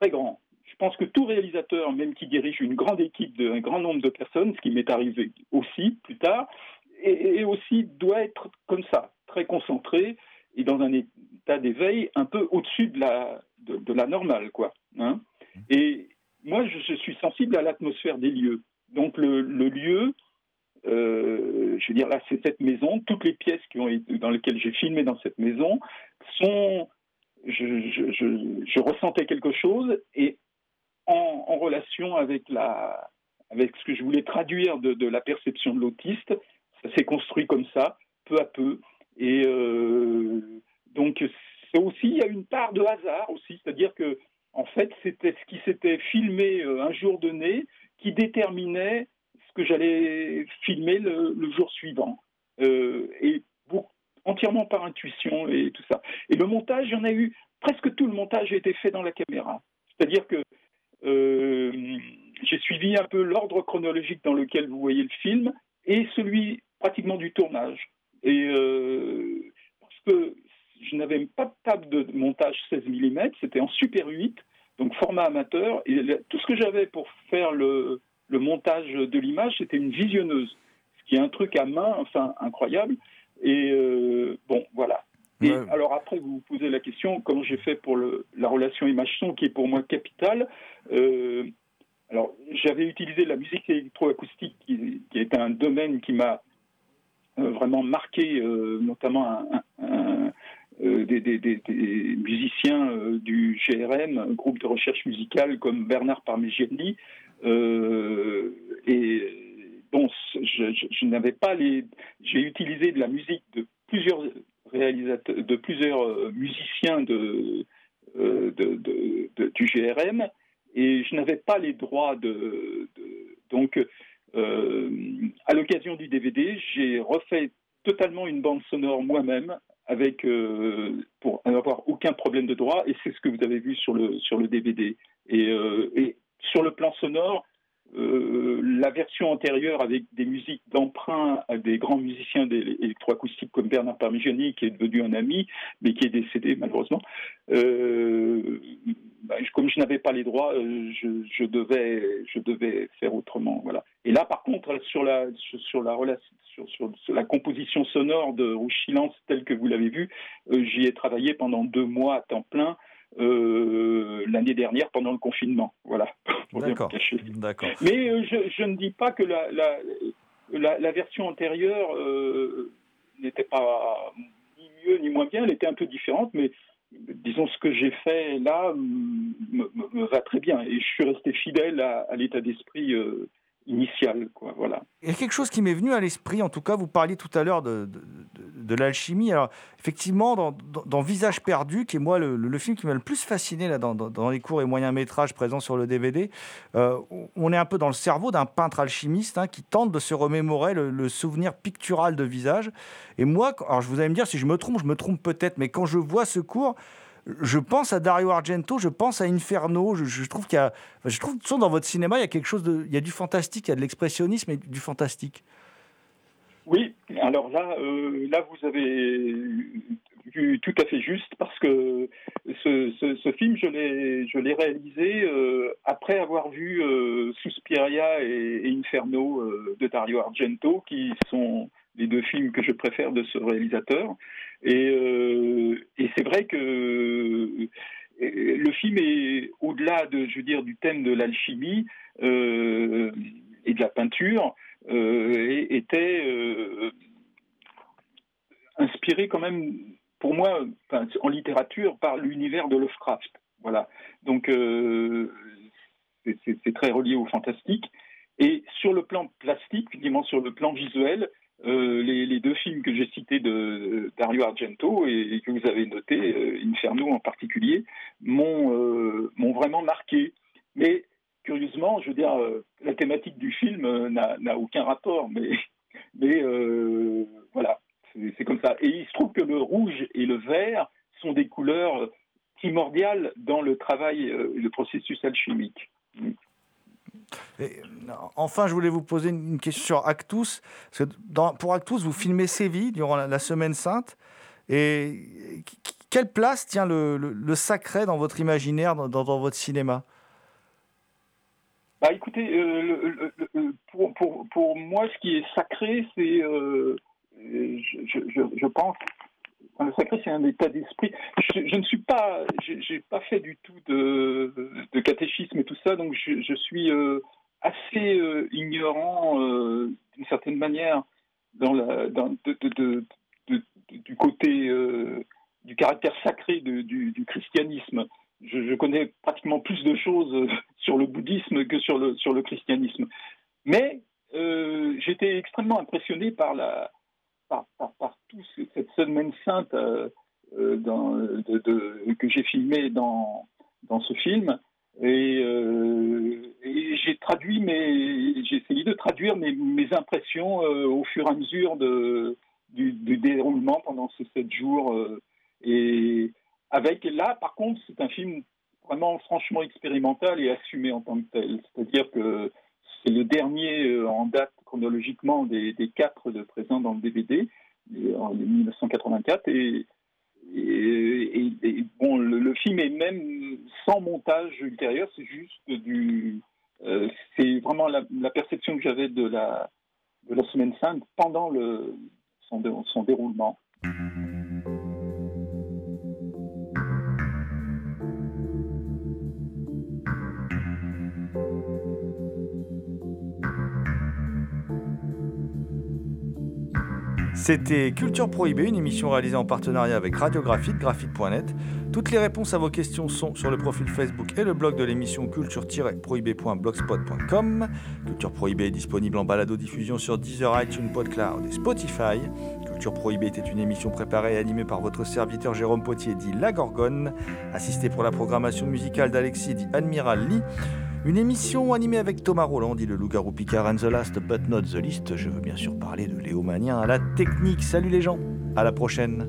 très grand. Je pense que tout réalisateur, même qui dirige une grande équipe d'un grand nombre de personnes, ce qui m'est arrivé aussi plus tard, et, et aussi doit être comme ça, très concentré et dans un état d'éveil un peu au-dessus de la, de, de la normale, quoi. hein. et moi, je, je suis sensible à l'atmosphère des lieux. Donc le, le lieu, je veux dire là, c'est cette maison. Toutes les pièces dans lesquelles j'ai filmé dans cette maison sont, je, ressentais quelque chose et en, relation avec la, avec ce que je voulais traduire de, la perception de l'autiste, ça s'est construit comme ça, peu à peu. Et euh, donc, c'est aussi, il y a une part de hasard aussi, c'est-à-dire que, en fait, c'était ce qui s'était filmé euh, un jour donné qui déterminait que j'allais filmer le, jour suivant. Euh, et beaucoup- entièrement par intuition et tout ça. Et le montage, il y en a eu, presque tout le montage a été fait dans la caméra. C'est-à-dire que euh, j'ai suivi un peu l'ordre chronologique dans lequel vous voyez le film et celui pratiquement du tournage. Et euh, parce que je n'avais pas de table de montage 16 mm, c'était en Super 8, donc format amateur. Et tout ce que j'avais pour faire le, le montage de l'image, c'était une visionneuse, ce qui est un truc à main, enfin incroyable. Et euh, bon, voilà. Et Ouais. alors après, vous vous posez la question comment j'ai fait pour le, la relation image-son, qui est pour moi capitale. Euh, alors, j'avais utilisé la musique électroacoustique, qui, qui est un domaine qui m'a euh, vraiment marqué, euh, notamment un- euh, des, musiciens euh, du GRM, un groupe de recherche musicale comme Bernard Parmigiani. Euh, et bon, je, n'avais pas les. J'ai utilisé de la musique de plusieurs réalisateurs, de plusieurs musiciens de, du GRM, et je n'avais pas les droits de. donc, à l'occasion du DVD, j'ai refait totalement une bande sonore moi-même avec euh, pour n'avoir aucun problème de droit et c'est ce que vous avez vu sur le sur le DVD et, euh, et sur le plan sonore euh, la version antérieure avec des musiques d'emprunt à des grands musiciens électroacoustiques comme Bernard Parmigiani qui est devenu un ami mais qui est décédé malheureusement. Euh, je- comme je n'avais pas les droits euh, je, devais faire autrement et là par contre sur la composition sonore de Rouge Silence telle que vous l'avez vu euh, j'y ai travaillé pendant deux mois à temps plein euh, l'année dernière pendant le confinement. Voilà. D'accord. Mais euh, je, je ne dis pas que la, la, la, la version antérieure euh, n'était pas ni mieux ni moins bien, elle était un peu différente, mais disons ce que j'ai fait là me, me- me va très bien. Et je suis resté fidèle à, à l'état d'esprit euh, quoi. Voilà. Il y a quelque chose qui m'est venu à l'esprit, en tout cas, vous parliez tout à l'heure de, de, l'alchimie. Alors, effectivement, dans, dans- Visage perdu, qui est moi le, le- film qui m'a le plus fasciné là, dans, dans- les courts et moyens métrages présents sur le DVD, euh, on est un peu dans le cerveau d'un peintre alchimiste hein, qui tente de se remémorer le, le souvenir pictural de Visage. Et moi, alors je vous allez me dire si je me trompe, je me trompe peut-être, mais quand je vois ce cours, je pense à Dario Argento, je pense à Inferno. Je, trouve qu'il y a, je trouve façon, dans votre cinéma, il y a quelque chose il y a du fantastique, il y a de l'expressionnisme et du fantastique. Oui, alors là, euh, là vous avez vu tout à fait juste parce que ce, film, je l'ai, je l'ai réalisé euh, après avoir vu euh, Suspiria et, et Inferno euh, de Dario Argento, qui sont les deux films que je préfère de ce réalisateur. Et, euh, c'est vrai que euh, le film est au-delà de, je veux dire, du thème de l'alchimie euh, et de la peinture était inspiré quand même, pour moi, en littérature, par l'univers de Lovecraft. Voilà. Donc, c'est très relié au fantastique. Et sur le plan plastique, finalement, sur le plan visuel, euh, les, deux films que j'ai cités de Dario Argento et, que vous avez notés, euh, Inferno en particulier, m'ont euh, m'ont vraiment marqué. Mais curieusement, je veux dire, la thématique du film n'a aucun rapport, mais, mais voilà, c'est comme ça. Et il se trouve que le rouge et le vert sont des couleurs primordiales dans le travail, le processus alchimique. Euh, enfin, je voulais vous poser une question sur Actus. Parce que pour Actus, vous filmez Séville durant la, Semaine Sainte. Et quelle place tient le, sacré dans votre imaginaire, dans, votre cinéma? Bah écoutez, euh, pour, moi, ce qui est sacré, c'est, euh, je, pense, le sacré, c'est un état d'esprit. Je, je ne suis pas, j'ai pas fait du tout de, catéchisme et tout ça, donc je, suis euh, assez euh, ignorant euh, d'une certaine manière dans la, du côté du caractère sacré du, christianisme je, connais pratiquement plus de choses sur le bouddhisme que sur le, sur le christianisme. Mais j'étais extrêmement impressionné par, la, par, par tout ce- cette semaine sainte euh, euh, que j'ai filmé dans, dans ce film. Et, euh, et j'ai traduit mes, j'ai essayé de traduire mes, impressions au fur et à mesure de, du, déroulement pendant ces sept jours. et avec là, par contre, c'est un film vraiment franchement expérimental et assumé en tant que tel. C'est-à-dire que c'est le dernier en date chronologiquement des, quatre de présents dans le DVD en 1984 et, bon, le, film est même sans montage ultérieur, c'est juste du, euh, c'est vraiment la, perception que j'avais de la de la semaine sainte pendant le son, son déroulement. C'était Culture Prohibée, une émission réalisée en partenariat avec Radiographite, graphite.net. Toutes les réponses à vos questions sont sur le profil Facebook et le blog de l'émission culture-prohibée.blogspot.com. Culture Prohibée est disponible en balado-diffusion sur Deezer, iTunes, PodCloud et Spotify. Culture Prohibée était une émission préparée et animée par votre serviteur Jérôme Potier, dit La Gorgone, assisté pour la programmation musicale d'Alexis, dit Admiral Lee. Une émission animée avec Thomas Roland, dit le loup-garou Picard and the Last but not the List. Je veux bien sûr parler de Léo Manien à la technique. Salut les gens, à la prochaine.